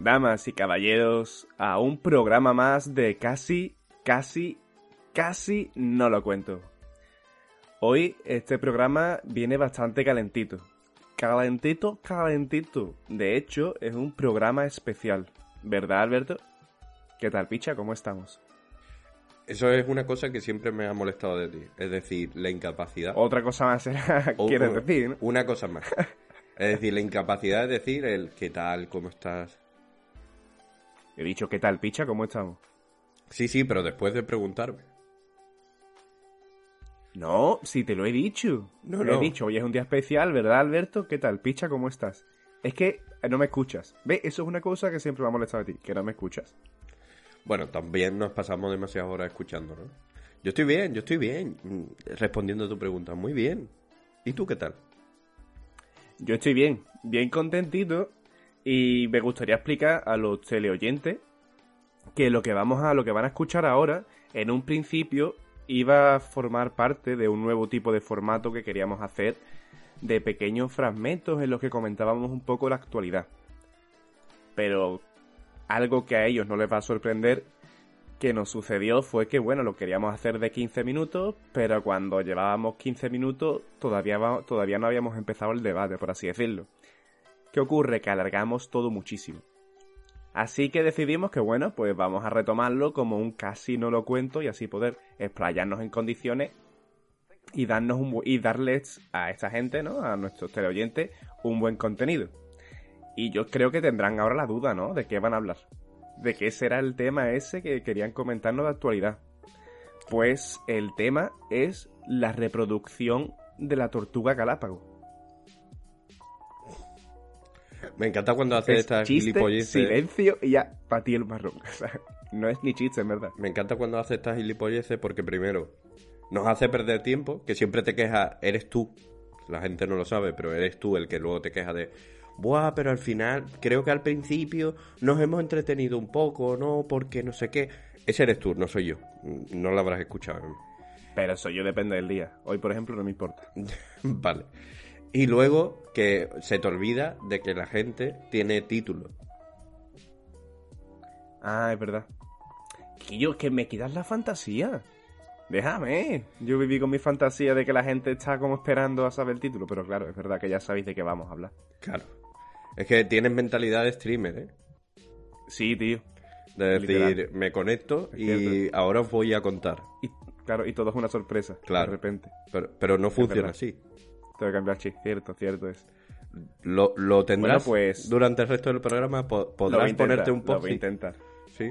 damas y caballeros, a un programa más de casi, casi, casi no lo cuento. Hoy este programa viene bastante calentito. Calentito, calentito. De hecho, es un programa especial. ¿Verdad, Alberto? ¿Qué tal, picha? ¿Cómo estamos? Eso es una cosa que siempre me ha molestado de ti. Es decir, la incapacidad. Otra cosa más quieres decir, ¿no? Una cosa más. Es decir, la incapacidad de decir el qué tal, cómo estás. He dicho, ¿qué tal, picha? ¿Cómo estamos? Sí, sí, pero después de preguntarme. No, si te lo he dicho. No, Te lo no. he dicho, hoy es un día especial, ¿verdad, Alberto? ¿Qué tal, picha? ¿Cómo estás? Es que eh, no me escuchas. ¿Ves? Eso es una cosa que siempre me ha molestado a ti, que no me escuchas. Bueno, también nos pasamos demasiadas horas escuchando, ¿no? Yo estoy bien, yo estoy bien. mm, Respondiendo a tu pregunta, muy bien. ¿Y tú qué tal? Yo estoy bien, bien contentito y me gustaría explicar a los teleoyentes que lo que vamos a lo que van a escuchar ahora en un principio iba a formar parte de un nuevo tipo de formato que queríamos hacer de pequeños fragmentos en los que comentábamos un poco la actualidad. Pero algo que a ellos no les va a sorprender que nos sucedió fue que, bueno, lo queríamos hacer de 15 minutos, pero cuando llevábamos 15 minutos todavía, todavía no habíamos empezado el debate, por así decirlo. ¿Qué ocurre? Que alargamos todo muchísimo. Así que decidimos que, bueno, pues vamos a retomarlo como un casi no lo cuento y así poder explayarnos en condiciones y, darnos un, y darles a esta gente, ¿no? A nuestros teleoyentes, un buen contenido. Y yo creo que tendrán ahora la duda, ¿no? De qué van a hablar. De qué será el tema ese que querían comentarnos de actualidad. Pues el tema es la reproducción de la tortuga galápago. Me encanta cuando haces Es estas chiste, gilipolleces. silencio y ya, para ti el marrón. O sea, no es ni chiste, en verdad. Me encanta cuando haces estas gilipolleces porque primero nos hace perder tiempo, que siempre te quejas, eres tú. La gente no lo sabe, pero eres tú el que luego te queja de, buah, pero al final, creo que al principio nos hemos entretenido un poco, ¿no? Porque no sé qué. Ese eres tú, no soy yo. No lo habrás escuchado. Pero eso yo depende del día. Hoy, por ejemplo, no me importa. vale. Y luego que se te olvida de que la gente tiene título. Ah, es verdad. Que yo, que me quitas la fantasía. Déjame. Yo viví con mi fantasía de que la gente está como esperando a saber el título, pero claro, es verdad que ya sabéis de qué vamos a hablar. Claro. Es que tienes mentalidad de streamer, ¿eh? Sí, tío. De decir, Literal. me conecto y ahora os voy a contar. Y claro, y todo es una sorpresa. Claro. De repente. Pero, pero no funciona verdad. así. Tengo que cambiar chip. Cierto, cierto es. Lo, lo tendrás Bueno, pues- durante el resto del programa. po- Lo podrás ponerte un Lo post. voy a intentar. Sí.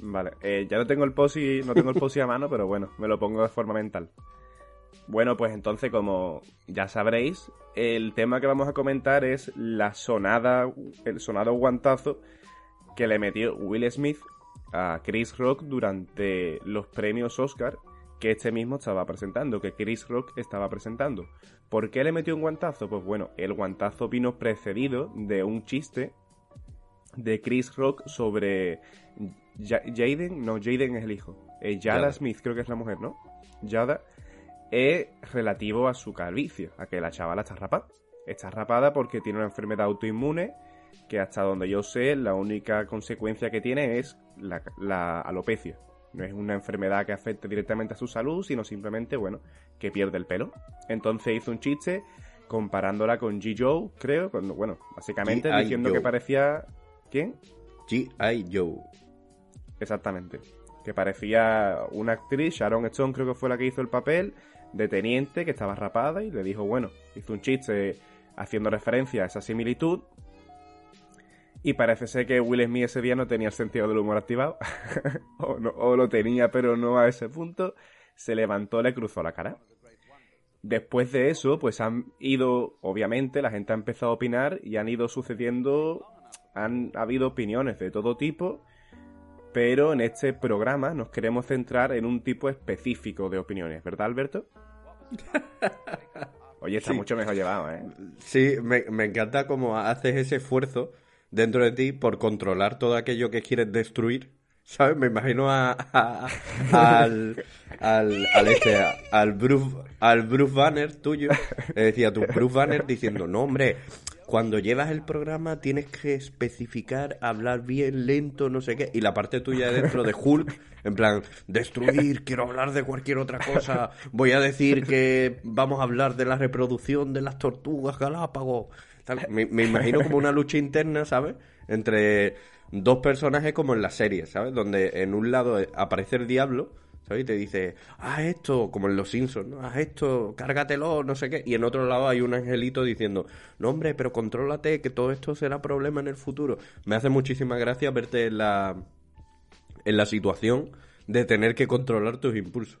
Vale, eh, ya no tengo el posi, no tengo el posi a mano, pero bueno, me lo pongo de forma mental. Bueno, pues entonces, como ya sabréis, el tema que vamos a comentar es la sonada, el sonado guantazo que le metió Will Smith a Chris Rock durante los premios Oscar que este mismo estaba presentando, que Chris Rock estaba presentando. ¿Por qué le metió un guantazo? Pues bueno, el guantazo vino precedido de un chiste de Chris Rock sobre Ja- Jaden, no, Jaden es el hijo. Eh, Yada, Yada. Smith creo que es la mujer, ¿no? Yada es relativo a su calvicie, a que la chavala está rapada. Está rapada porque tiene una enfermedad autoinmune que hasta donde yo sé la única consecuencia que tiene es la, la alopecia. No es una enfermedad que afecte directamente a su salud, sino simplemente, bueno, que pierde el pelo. Entonces hizo un chiste comparándola con G. Joe, creo. Bueno, básicamente diciendo Joe. que parecía. ¿Quién? G.I. Joe. Exactamente. Que parecía una actriz, Sharon Stone creo que fue la que hizo el papel, de teniente que estaba rapada y le dijo, bueno, hizo un chiste haciendo referencia a esa similitud. Y parece ser que Will Smith ese día no tenía el sentido del humor activado. o, no- o lo tenía, pero no a ese punto. Se levantó, le cruzó la cara. Después de eso, pues han ido, obviamente, la gente ha empezado a opinar y han ido sucediendo, han habido opiniones de todo tipo, pero en este programa nos queremos centrar en un tipo específico de opiniones, ¿verdad, Alberto? Oye, está Sí. mucho mejor llevado, ¿eh? Sí, me, me encanta cómo haces ese esfuerzo dentro de ti por controlar todo aquello que quieres destruir. ¿Sabes? Me imagino a, a- al, al, al este, al Bruce, al Bruce Banner tuyo. Le decía tu Bruce Banner diciendo, no, hombre, cuando llevas el programa tienes que especificar, hablar bien, lento, no sé qué. Y la parte tuya dentro de Hulk, en plan, destruir, quiero hablar de cualquier otra cosa. Voy a decir que vamos a hablar de la reproducción de las tortugas Galápagos. Me imagino como una lucha interna, ¿sabes? Entre dos personajes como en la serie, ¿sabes? Donde en un lado aparece el diablo, ¿sabes? Y te dice, haz esto, como en Los Simpsons, ¿no? Haz esto, cárgatelo, no sé qué. Y en otro lado hay un angelito diciendo, no, hombre, pero contrólate, que todo esto será problema en el futuro. Me hace muchísima gracia verte en la, en la situación de tener que controlar tus impulsos.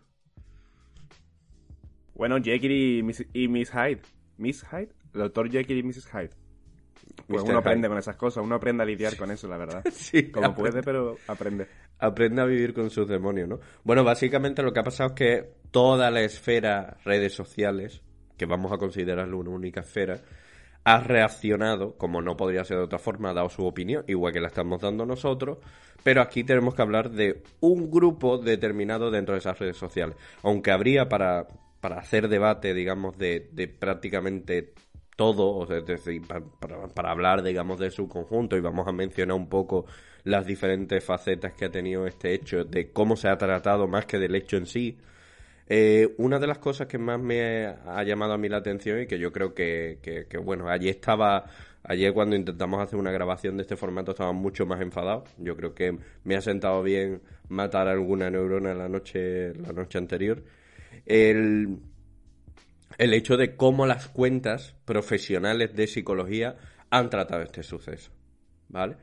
Bueno, Jekyll y Miss, y Miss Hyde. ¿Miss Hyde? El doctor Jekyll y Mrs. Hyde. Pues Mr. uno aprende Hyde. con esas cosas, uno aprende a lidiar con eso, la verdad. Sí, Como aprende. puede, pero aprende. aprende a vivir con sus demonios, ¿no? Bueno, básicamente lo que ha pasado es que toda la esfera redes sociales, que vamos a considerarlo una única esfera, ha reaccionado, como no podría ser de otra forma, ha dado su opinión, igual que la estamos dando nosotros, pero aquí tenemos que hablar de un grupo determinado dentro de esas redes sociales. Aunque habría para, para hacer debate, digamos, de, de prácticamente todo, o sea, es decir, pa- para, hablar, digamos, de su conjunto y vamos a mencionar un poco las diferentes facetas que ha tenido este hecho, de cómo se ha tratado más que del hecho en sí. Eh, una de las cosas que más me ha llamado a mí la atención y que yo creo que, que- bueno, ayer estaba, ayer cuando intentamos hacer una grabación de este formato estaba mucho más enfadado. Yo creo que me ha sentado bien matar alguna neurona la noche, la noche anterior. El, el hecho de cómo las cuentas profesionales de psicología han tratado este suceso. ¿Vale?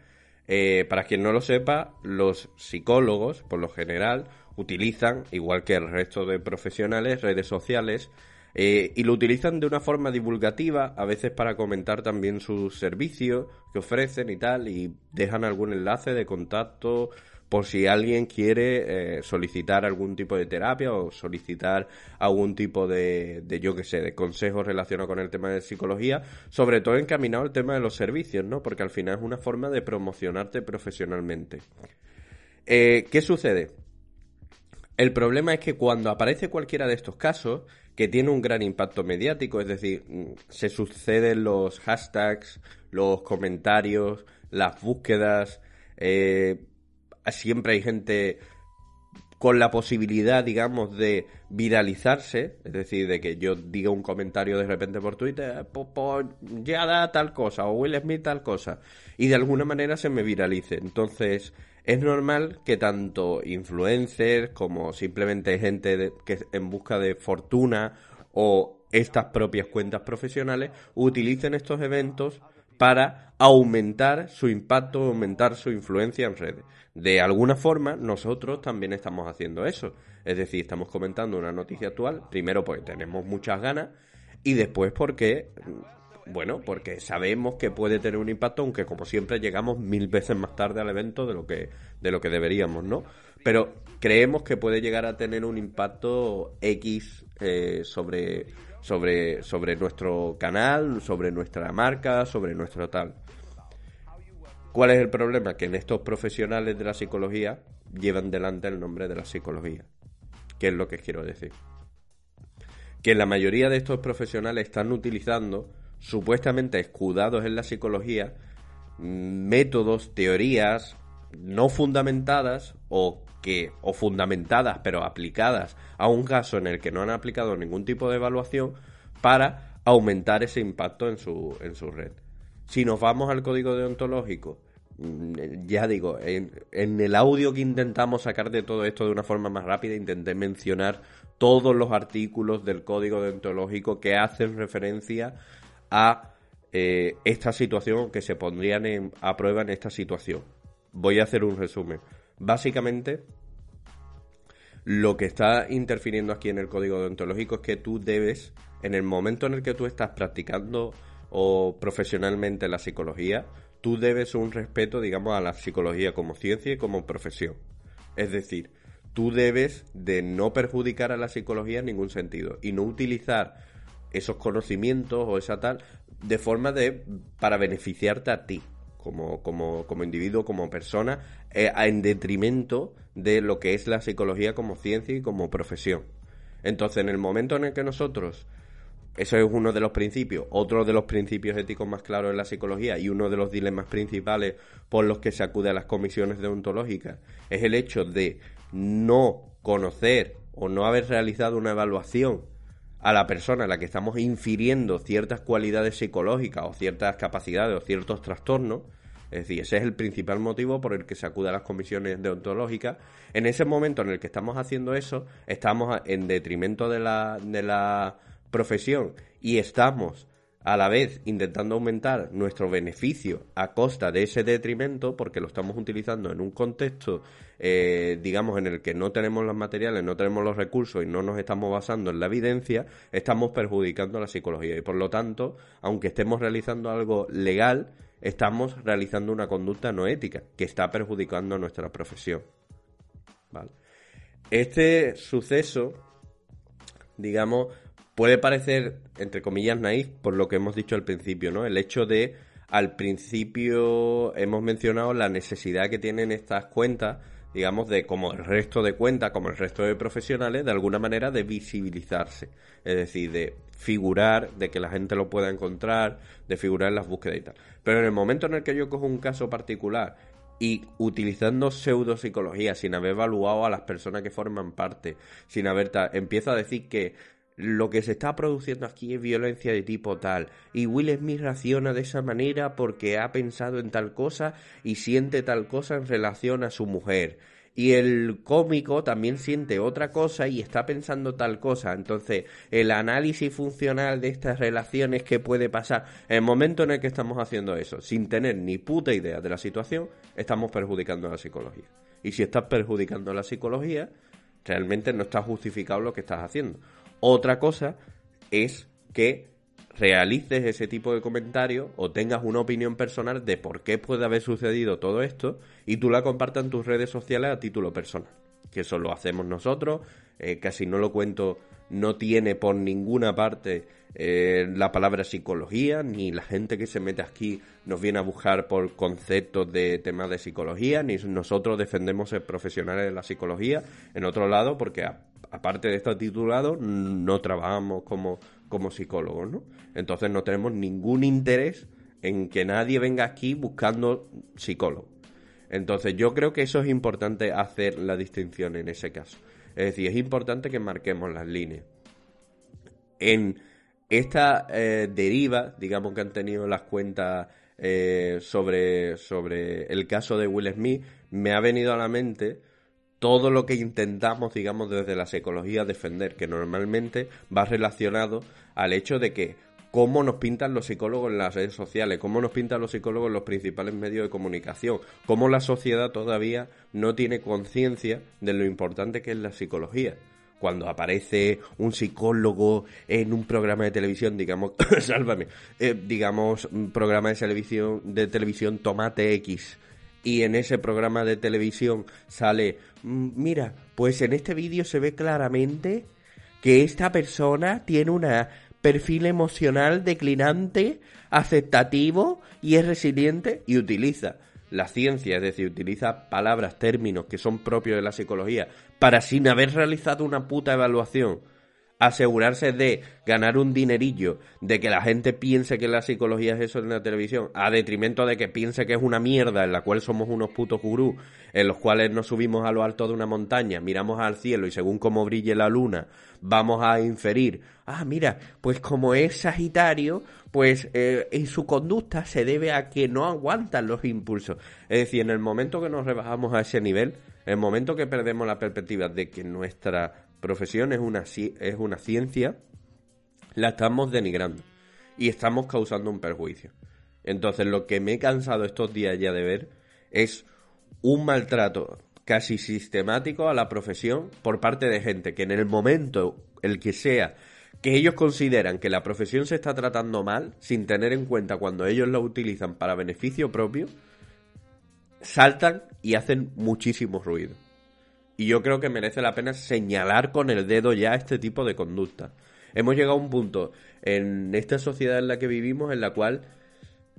Eh, para quien no lo sepa, los psicólogos, por lo general, utilizan, igual que el resto de profesionales, redes sociales eh, y lo utilizan de una forma divulgativa, a veces para comentar también sus servicios que ofrecen y tal, y dejan algún enlace de contacto por si alguien quiere eh, solicitar algún tipo de terapia o solicitar algún tipo de, de yo qué sé, de consejos relacionados con el tema de psicología, sobre todo encaminado al tema de los servicios, ¿no? Porque al final es una forma de promocionarte profesionalmente. Eh, ¿Qué sucede? El problema es que cuando aparece cualquiera de estos casos, que tiene un gran impacto mediático, es decir, mm, se suceden los hashtags, los comentarios, las búsquedas, eh, siempre hay gente con la posibilidad, digamos, de viralizarse, es decir, de que yo diga un comentario de repente por Twitter, pues, ya da tal cosa, o Will Smith tal cosa, y de alguna manera se me viralice. Entonces, es normal que tanto influencers como simplemente gente de- que en busca de fortuna o estas propias cuentas profesionales utilicen estos eventos para aumentar su impacto, aumentar su influencia en redes. De alguna forma, nosotros también estamos haciendo eso. Es decir, estamos comentando una noticia actual, primero porque tenemos muchas ganas y después porque, bueno, porque sabemos que puede tener un impacto, aunque como siempre llegamos mil veces más tarde al evento de lo que, de lo que deberíamos, ¿no? Pero creemos que puede llegar a tener un impacto X eh, sobre, sobre, sobre nuestro canal, sobre nuestra marca, sobre nuestro tal. ¿Cuál es el problema? Que en estos profesionales de la psicología llevan delante el nombre de la psicología. ¿Qué es lo que quiero decir? Que la mayoría de estos profesionales están utilizando, supuestamente escudados en la psicología, métodos, teorías no fundamentadas o que o fundamentadas pero aplicadas a un caso en el que no han aplicado ningún tipo de evaluación para aumentar ese impacto en su, en su red. Si nos vamos al código deontológico, mm, ya digo, en, en, el audio que intentamos sacar de todo esto de una forma más rápida, intenté mencionar todos los artículos del código deontológico que hacen referencia a eh, esta situación, que se pondrían a prueba en esta situación. Voy a hacer un resumen. Básicamente, lo que está interfiriendo aquí en el código deontológico es que tú debes, en el momento en el que tú estás practicando o profesionalmente la psicología, tú debes un respeto, digamos, a la psicología como ciencia y como profesión. Es decir, tú debes de no perjudicar a la psicología en ningún sentido y no utilizar esos conocimientos o esa tal de forma de para beneficiarte a ti como, como, como individuo, como persona, eh, en detrimento de lo que es la psicología como ciencia y como profesión. Entonces, en el momento en el que nosotros, eso es uno de los principios, otro de los principios éticos más claros en la psicología y uno de los dilemas principales por los que se acude a las comisiones deontológicas, es el hecho de no conocer o no haber realizado una evaluación a la persona a la que estamos infiriendo ciertas cualidades psicológicas o ciertas capacidades o ciertos trastornos, es decir, ese es el principal motivo por el que se acude a las comisiones deontológicas. En ese momento en el que estamos haciendo eso, estamos en detrimento de la, de la profesión y estamos a la vez intentando aumentar nuestro beneficio a costa de ese detrimento, porque lo estamos utilizando en un contexto, eh, digamos, en el que no tenemos los materiales, no tenemos los recursos y no nos estamos basando en la evidencia, estamos perjudicando a la psicología. Y por lo tanto, aunque estemos realizando algo legal, estamos realizando una conducta no ética, que está perjudicando a nuestra profesión. Este suceso, digamos, puede parecer, entre comillas, naif por lo que hemos dicho al principio, ¿no? El hecho de, al principio hemos mencionado la necesidad que tienen estas cuentas, digamos, de como el resto de cuentas, como el resto de profesionales, de alguna manera de visibilizarse. Es decir, de figurar, de que la gente lo pueda encontrar, de figurar en las búsquedas y tal. Pero en el momento en el que yo cojo un caso particular y utilizando pseudopsicología, sin haber evaluado a las personas que forman parte, sin haber empiezo a decir que lo que se está produciendo aquí es violencia de tipo tal. Y Will Smith reacciona de esa manera porque ha pensado en tal cosa y siente tal cosa en relación a su mujer. Y el cómico también siente otra cosa y está pensando tal cosa. Entonces, el análisis funcional de estas relaciones que puede pasar, en el momento en el que estamos haciendo eso, sin tener ni puta idea de la situación, estamos perjudicando a la psicología. Y si estás perjudicando a la psicología, realmente no está justificado lo que estás haciendo. Otra cosa es que realices ese tipo de comentario o tengas una opinión personal de por qué puede haber sucedido todo esto y tú la compartas en tus redes sociales a título personal. Que eso lo hacemos nosotros, eh, casi no lo cuento, no tiene por ninguna parte eh, la palabra psicología, ni la gente que se mete aquí nos viene a buscar por conceptos de temas de psicología, ni nosotros defendemos ser profesionales de la psicología en otro lado, porque aparte de estar titulados, no trabajamos como, como psicólogos, ¿no? Entonces no tenemos ningún interés en que nadie venga aquí buscando psicólogo. Entonces yo creo que eso es importante hacer la distinción en ese caso. Es decir, es importante que marquemos las líneas. En esta eh, deriva, digamos que han tenido las cuentas eh, sobre, sobre el caso de Will Smith, me ha venido a la mente todo lo que intentamos, digamos, desde la psicología defender, que normalmente va relacionado al hecho de que cómo nos pintan los psicólogos en las redes sociales, cómo nos pintan los psicólogos en los principales medios de comunicación, cómo la sociedad todavía no tiene conciencia de lo importante que es la psicología. Cuando aparece un psicólogo en un programa de televisión, digamos, sálvame, eh, digamos, un programa de televisión, de televisión Tomate X, y en ese programa de televisión sale, mira, pues en este vídeo se ve claramente que esta persona tiene un perfil emocional declinante, aceptativo y es resiliente y utiliza la ciencia, es decir, utiliza palabras, términos que son propios de la psicología para sin haber realizado una puta evaluación asegurarse de ganar un dinerillo, de que la gente piense que la psicología es eso en la televisión, a detrimento de que piense que es una mierda en la cual somos unos putos gurús, en los cuales nos subimos a lo alto de una montaña, miramos al cielo y según cómo brille la luna, vamos a inferir, ah, mira, pues como es Sagitario, pues eh, en su conducta se debe a que no aguantan los impulsos. Es decir, en el momento que nos rebajamos a ese nivel, el momento que perdemos la perspectiva de que nuestra profesión es una, es una ciencia, la estamos denigrando y estamos causando un perjuicio. Entonces, lo que me he cansado estos días ya de ver es un maltrato casi sistemático a la profesión por parte de gente que en el momento, el que sea, que ellos consideran que la profesión se está tratando mal, sin tener en cuenta cuando ellos la utilizan para beneficio propio, saltan y hacen muchísimo ruido. Y yo creo que merece la pena señalar con el dedo ya este tipo de conducta. Hemos llegado a un punto en esta sociedad en la que vivimos en la cual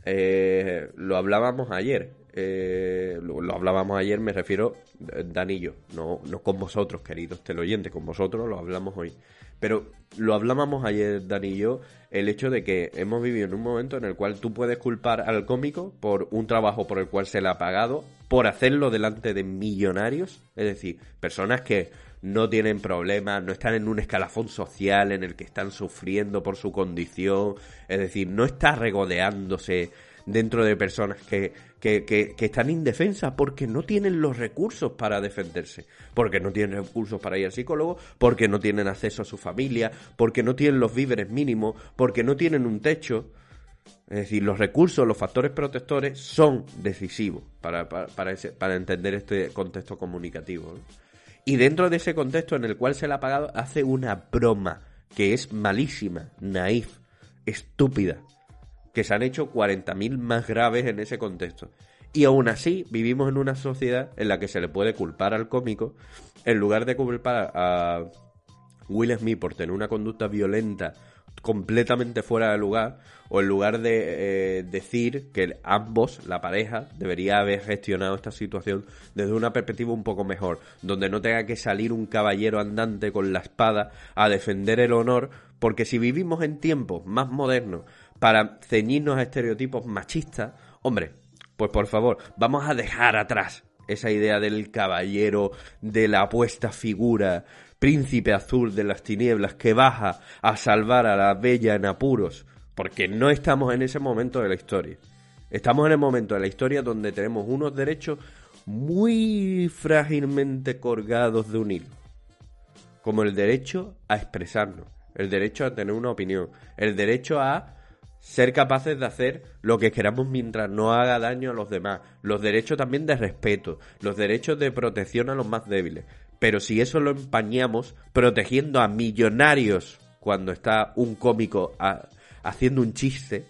eh, lo hablábamos ayer. Eh, lo, hablábamos ayer, me refiero, eh, Danillo, no, no con vosotros, queridos teleoyentes, con vosotros lo hablamos hoy. Pero lo hablábamos ayer, Dani y yo, el hecho de que hemos vivido en un momento en el cual tú puedes culpar al cómico por un trabajo por el cual se le ha pagado, por hacerlo delante de millonarios, es decir, personas que no tienen problemas, no están en un escalafón social en el que están sufriendo por su condición, es decir, no está regodeándose dentro de personas que, que, que, están indefensas porque no tienen los recursos para defenderse, porque no tienen recursos para ir al psicólogo, porque no tienen acceso a su familia, porque no tienen los víveres mínimos, porque no tienen un techo. Es decir, los recursos, los factores protectores son decisivos para, para, para, entender este contexto comunicativo. Y dentro de ese contexto en el cual se le ha pagado, hace una broma que es malísima, naif, estúpida, que se han hecho 40.000 más graves en ese contexto. Y aún así vivimos en una sociedad en la que se le puede culpar al cómico en lugar de culpar a Will Smith por tener una conducta violenta completamente fuera de lugar o en lugar de eh, decir que ambos, la pareja, debería haber gestionado esta situación desde una perspectiva un poco mejor, donde no tenga que salir un caballero andante con la espada a defender el honor, porque si vivimos en tiempos más modernos para ceñirnos a estereotipos machistas, hombre, pues por favor, vamos a dejar atrás esa idea del caballero, de la apuesta figura, príncipe azul de las tinieblas que baja a salvar a la bella en apuros, porque no estamos en ese momento de la historia. Estamos en el momento de la historia donde tenemos unos derechos muy frágilmente colgados de un hilo, como el derecho a expresarnos, el derecho a tener una opinión, el derecho a ser capaces de hacer lo que queramos mientras no haga daño a los demás, los derechos también de respeto, los derechos de protección a los más débiles. Pero si eso lo empañamos protegiendo a millonarios cuando está un cómico haciendo un chiste,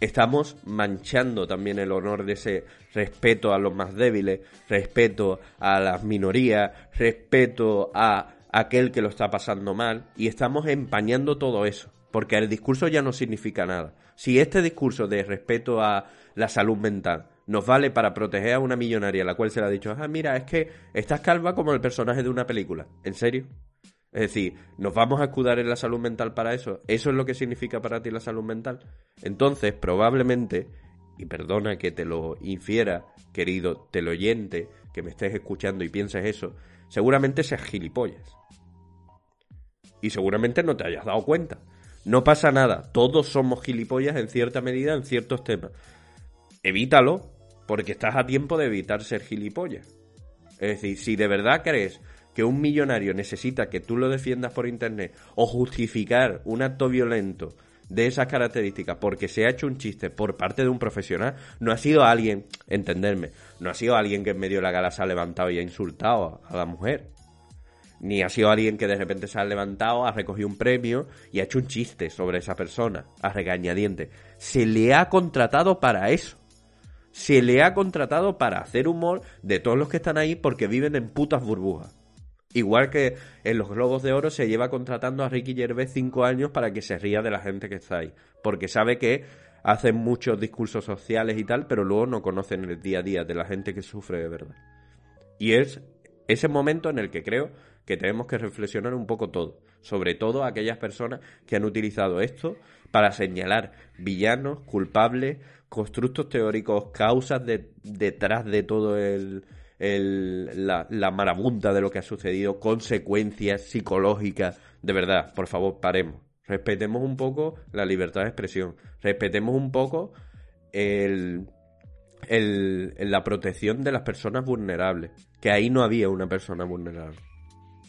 estamos manchando también el honor de ese respeto a los más débiles, respeto a las minorías, respeto a aquel que lo está pasando mal, y estamos empañando todo eso porque el discurso ya no significa nada. Si este discurso de respeto a la salud mental nos vale para proteger a una millonaria, la cual se le ha dicho, ah, mira, es que estás calva como el personaje de una película. ¿En serio? Es decir, ¿nos vamos a escudar en la salud mental para eso? ¿Eso es lo que significa para ti la salud mental? Entonces, probablemente, y perdona que te lo infiera, querido teleoyente, que me estés escuchando y pienses eso, seguramente seas gilipollas. Y seguramente no te hayas dado cuenta. No pasa nada, todos somos gilipollas en cierta medida en ciertos temas. Evítalo, porque estás a tiempo de evitar ser gilipollas. Es decir, si de verdad crees que un millonario necesita que tú lo defiendas por internet o justificar un acto violento de esas características porque se ha hecho un chiste por parte de un profesional, no ha sido alguien, entenderme, no ha sido alguien que en medio de la gala se ha levantado y ha insultado a la mujer ni ha sido alguien que de repente se ha levantado, ha recogido un premio y ha hecho un chiste sobre esa persona, a regañadiente. Se le ha contratado para eso. Se le ha contratado para hacer humor de todos los que están ahí porque viven en putas burbujas. Igual que en los Globos de Oro se lleva contratando a Ricky Gervais cinco años para que se ría de la gente que está ahí. Porque sabe que hacen muchos discursos sociales y tal, pero luego no conocen el día a día de la gente que sufre de verdad. Y es ese momento en el que creo que tenemos que reflexionar un poco todo, sobre todo aquellas personas que han utilizado esto para señalar villanos, culpables, constructos teóricos, causas detrás de todo el, la, la marabunta de lo que ha sucedido, consecuencias psicológicas. De verdad, por favor, paremos. Respetemos un poco la libertad de expresión. Respetemos un poco la protección de las personas vulnerables. Que ahí no había una persona vulnerable.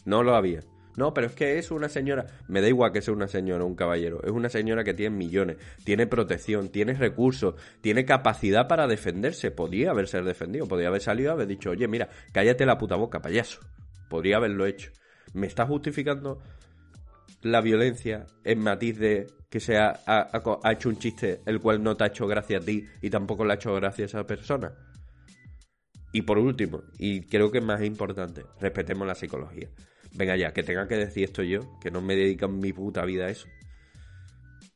No lo había. No, pero es que es una señora. Me da igual que sea una señora o un caballero. Es una señora que tiene millones, tiene protección, tiene recursos, tiene capacidad para defenderse. Podría haberse defendido, podría haber salido y haber dicho, oye, mira, cállate la puta boca, payaso. Podría haberlo hecho. ¿Me está justificando la violencia en matiz de que se ha, ha, hecho un chiste el cual no te ha hecho gracia a ti y tampoco le ha hecho gracia a esa persona? Y por último, y creo que es más importante, respetemos la psicología. Venga ya, que tenga que decir esto yo, que no me dedican mi puta vida a eso.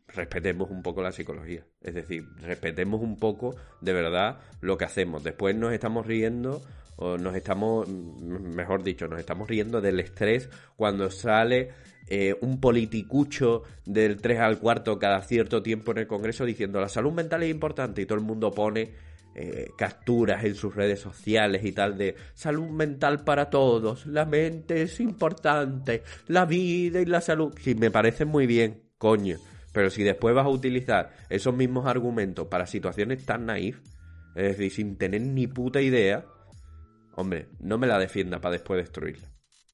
Respetemos un poco la psicología. Es decir, respetemos un poco de verdad lo que hacemos. Después nos estamos riendo, o nos estamos, mejor dicho, nos estamos riendo del estrés cuando sale eh, un politicucho del 3 al 4 cada cierto tiempo en el Congreso diciendo la salud mental es importante y todo el mundo pone eh, capturas en sus redes sociales y tal de salud mental para todos, la mente es importante, la vida y la salud. Sí, me parece muy bien, coño. Pero si después vas a utilizar esos mismos argumentos para situaciones tan naif, es decir, sin tener ni puta idea, hombre, no me la defienda para después destruirla.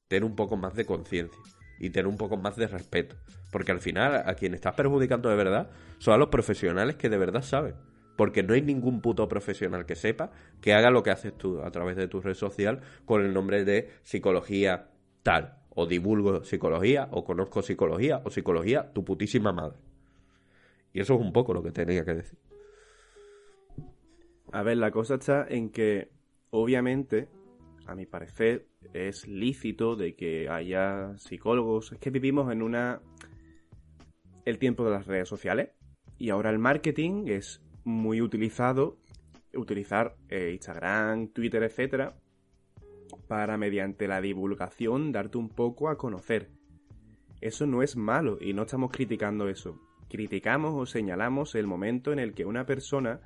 Ten un poco más de conciencia y tener un poco más de respeto. Porque al final a quien estás perjudicando de verdad son a los profesionales que de verdad saben. Porque no hay ningún puto profesional que sepa que haga lo que haces tú a través de tu red social con el nombre de psicología tal. O divulgo psicología, o conozco psicología, o psicología tu putísima madre. Y eso es un poco lo que tenía que decir. A ver, la cosa está en que, obviamente, a mi parecer, es lícito de que haya psicólogos. Es que vivimos en una. el tiempo de las redes sociales. Y ahora el marketing es muy utilizado, utilizar eh, Instagram, Twitter, etcétera, para mediante la divulgación darte un poco a conocer. Eso no es malo y no estamos criticando eso. Criticamos o señalamos el momento en el que una persona,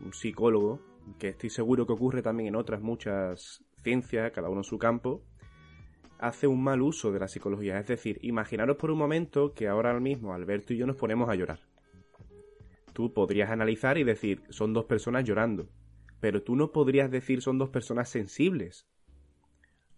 un psicólogo, que estoy seguro que ocurre también en otras muchas ciencias, cada uno en su campo, hace un mal uso de la psicología. Es decir, imaginaros por un momento que ahora mismo Alberto y yo nos ponemos a llorar tú podrías analizar y decir, son dos personas llorando. Pero tú no podrías decir son dos personas sensibles.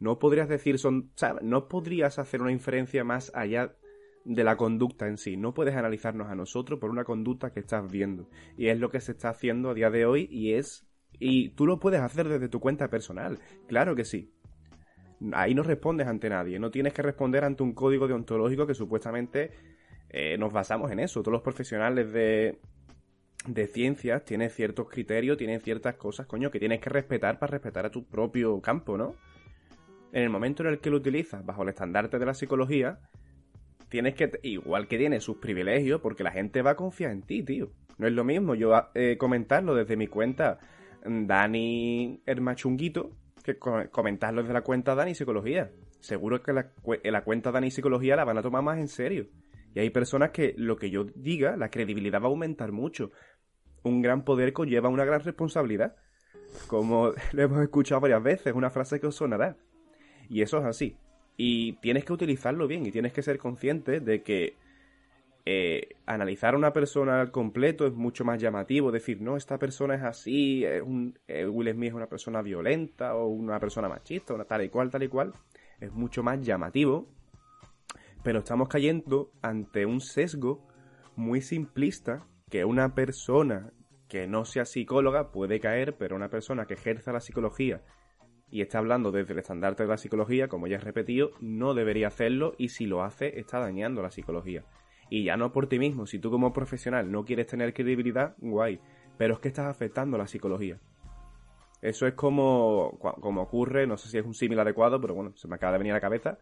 No podrías decir son... No podrías hacer una inferencia más allá de la conducta en sí. No puedes analizarnos a nosotros por una conducta que estás viendo. Y es lo que se está haciendo a día de hoy y es... Y tú lo puedes hacer desde tu cuenta personal. Claro que sí. Ahí no respondes ante nadie. No tienes que responder ante un código deontológico que supuestamente eh, nos basamos en eso. Todos los profesionales de, de ciencias tiene ciertos criterios, tiene ciertas cosas, coño, que tienes que respetar para respetar a tu propio campo, ¿no? En el momento en el que lo utilizas bajo el estandarte de la psicología, tienes que, igual que tienes sus privilegios, porque la gente va a confiar en ti, tío. No es lo mismo yo eh, comentarlo desde mi cuenta mm, Dani Hermachunguito que comentarlo desde la cuenta Dani Psicología. Seguro que la, la cuenta Dani Psicología la van a tomar más en serio. Y hay personas que lo que yo diga, la credibilidad va a aumentar mucho un gran poder conlleva una gran responsabilidad. Como lo hemos escuchado varias veces, una frase que os sonará. Y eso es así. Y tienes que utilizarlo bien y tienes que ser consciente de que eh, analizar a una persona al completo es mucho más llamativo. Decir, no, esta persona es así, un, eh, Will Smith es una persona violenta o una persona machista, una tal y cual, tal y cual. Es mucho más llamativo. Pero estamos cayendo ante un sesgo muy simplista que una persona que no sea psicóloga puede caer, pero una persona que ejerza la psicología y está hablando desde el estandarte de la psicología, como ya he repetido, no debería hacerlo y si lo hace está dañando la psicología. Y ya no por ti mismo, si tú como profesional no quieres tener credibilidad, guay, pero es que estás afectando la psicología. Eso es como, como ocurre, no sé si es un símil adecuado, pero bueno, se me acaba de venir a la cabeza,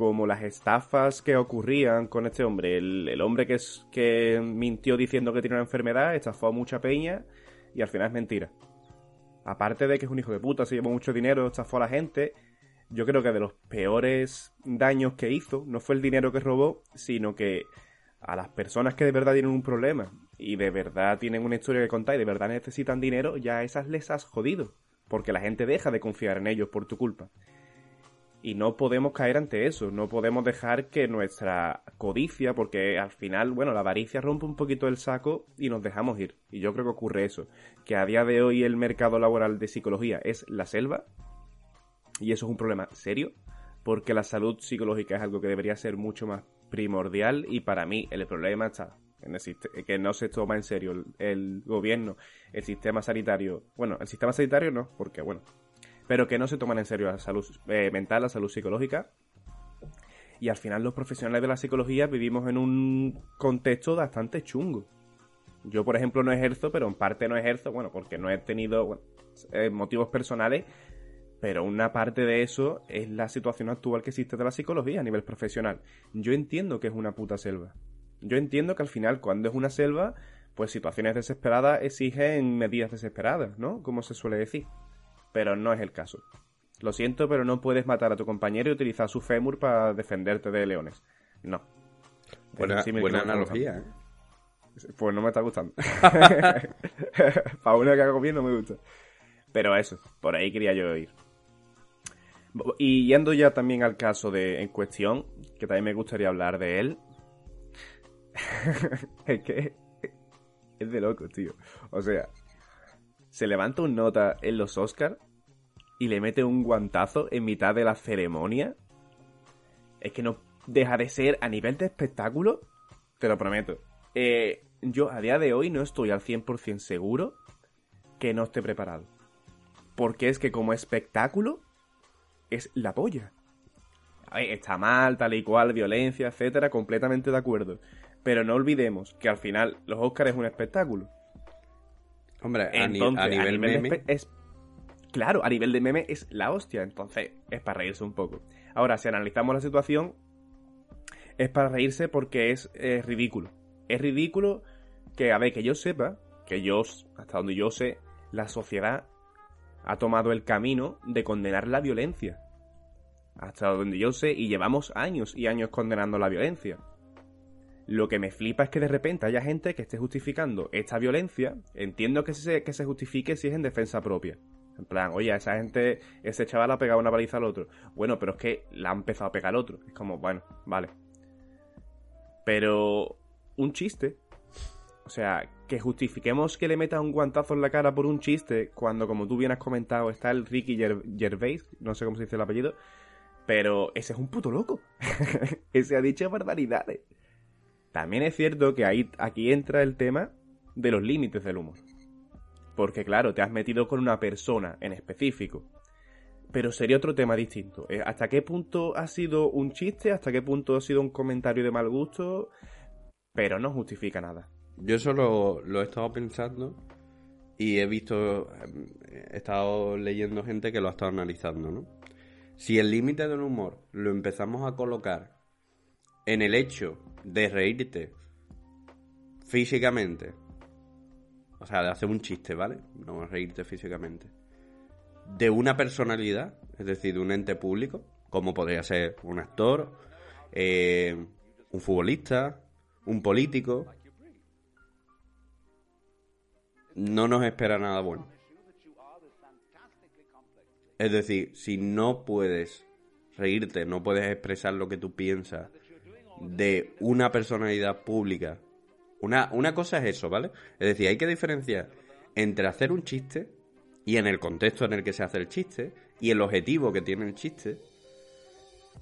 como las estafas que ocurrían con este hombre. El, hombre que, es, que mintió diciendo que tiene una enfermedad, estafó a mucha peña y al final es mentira. Aparte de que es un hijo de puta, se llevó mucho dinero, estafó a la gente, yo creo que de los peores daños que hizo no fue el dinero que robó, sino que a las personas que de verdad tienen un problema y de verdad tienen una historia que contar y de verdad necesitan dinero, ya a esas les has jodido, porque la gente deja de confiar en ellos por tu culpa. Y no podemos caer ante eso, no podemos dejar que nuestra codicia, porque al final, bueno, la avaricia rompe un poquito el saco y nos dejamos ir. Y yo creo que ocurre eso, que a día de hoy el mercado laboral de psicología es la selva, y eso es un problema serio, porque la salud psicológica es algo que debería ser mucho más primordial y para mí el problema está en el que no se toma en serio el, el, gobierno, el sistema sanitario, bueno, el sistema sanitario no, porque bueno, pero que no se toman en serio la salud eh, mental, la salud psicológica. Y al final los profesionales de la psicología vivimos en un contexto bastante chungo. Yo, por ejemplo, no ejerzo, pero en parte no ejerzo, bueno, porque no he tenido eh, motivos personales, pero una parte de eso es la situación actual que existe de la psicología a nivel profesional. Yo entiendo que es una puta selva. Yo entiendo que al final, cuando es una selva, pues situaciones desesperadas exigen medidas desesperadas, ¿no? Como se suele decir. Pero no es el caso. Lo siento, pero no puedes matar a tu compañero y utilizar su fémur para defenderte de leones. No. Buena, buena analogía, ¿eh? Pues no me está gustando. para una que hago bien no me gusta. Pero eso, por ahí quería yo ir. Y yendo ya también al caso de en cuestión, que también me gustaría hablar de él. es que es de loco, tío. O sea, se levanta un nota en los Oscars y le mete un guantazo en mitad de la ceremonia. Es que no deja de ser a nivel de espectáculo, te lo prometo. Eh, yo a día de hoy no estoy al 100% seguro que no esté preparado. Porque es que como espectáculo es la polla. está mal, tal y cual, violencia, etcétera, completamente de acuerdo. Pero no olvidemos que al final los Oscars es un espectáculo. Hombre, a, nivel, meme... Es, claro, a nivel de meme es la hostia, entonces es para reírse un poco. Ahora, si analizamos la situación, es para reírse porque es, es ridículo. Es ridículo que, a ver, que yo sepa, que yo, hasta donde yo sé, la sociedad ha tomado el camino de condenar la violencia. Hasta donde yo sé, y llevamos años y años condenando la violencia. Lo que me flipa es que de repente haya gente que esté justificando esta violencia. Entiendo que se, que se justifique si es en defensa propia. En plan, oye, esa gente, ese chaval ha pegado una baliza al otro. Bueno, pero es que la ha empezado a pegar al otro. Es como, bueno, vale. Pero un chiste o sea, que justifiquemos que le meta un guantazo en la cara por un chiste, cuando, como tú bien has comentado, está el Ricky Gervais, no sé cómo se dice el apellido, pero ese es un puto loco. ese ha dicho barbaridades. También es cierto que ahí, aquí entra el tema de los límites del humor. Porque claro, te has metido con una persona en específico. Pero sería otro tema distinto. Eh, ¿Hasta qué punto ha sido un chiste? ¿Hasta qué punto ha sido un comentario de mal gusto? Pero no justifica nada. Yo eso lo, he estado pensando y he visto, he estado leyendo gente que lo ha estado analizando, ¿no? Si el límite del humor lo empezamos a colocar en el hecho de reírte físicamente, o sea, de hacer un chiste, ¿vale? No reírte físicamente, de una personalidad, es decir, de un ente público, como podría ser un actor, eh, un futbolista, un político, no nos espera nada bueno. Es decir, si no puedes reírte, no puedes expresar lo que tú piensas de una personalidad pública, una, una cosa es eso, ¿vale? Es decir, hay que diferenciar entre hacer un chiste y en el contexto en el que se hace el chiste y el objetivo que tiene el chiste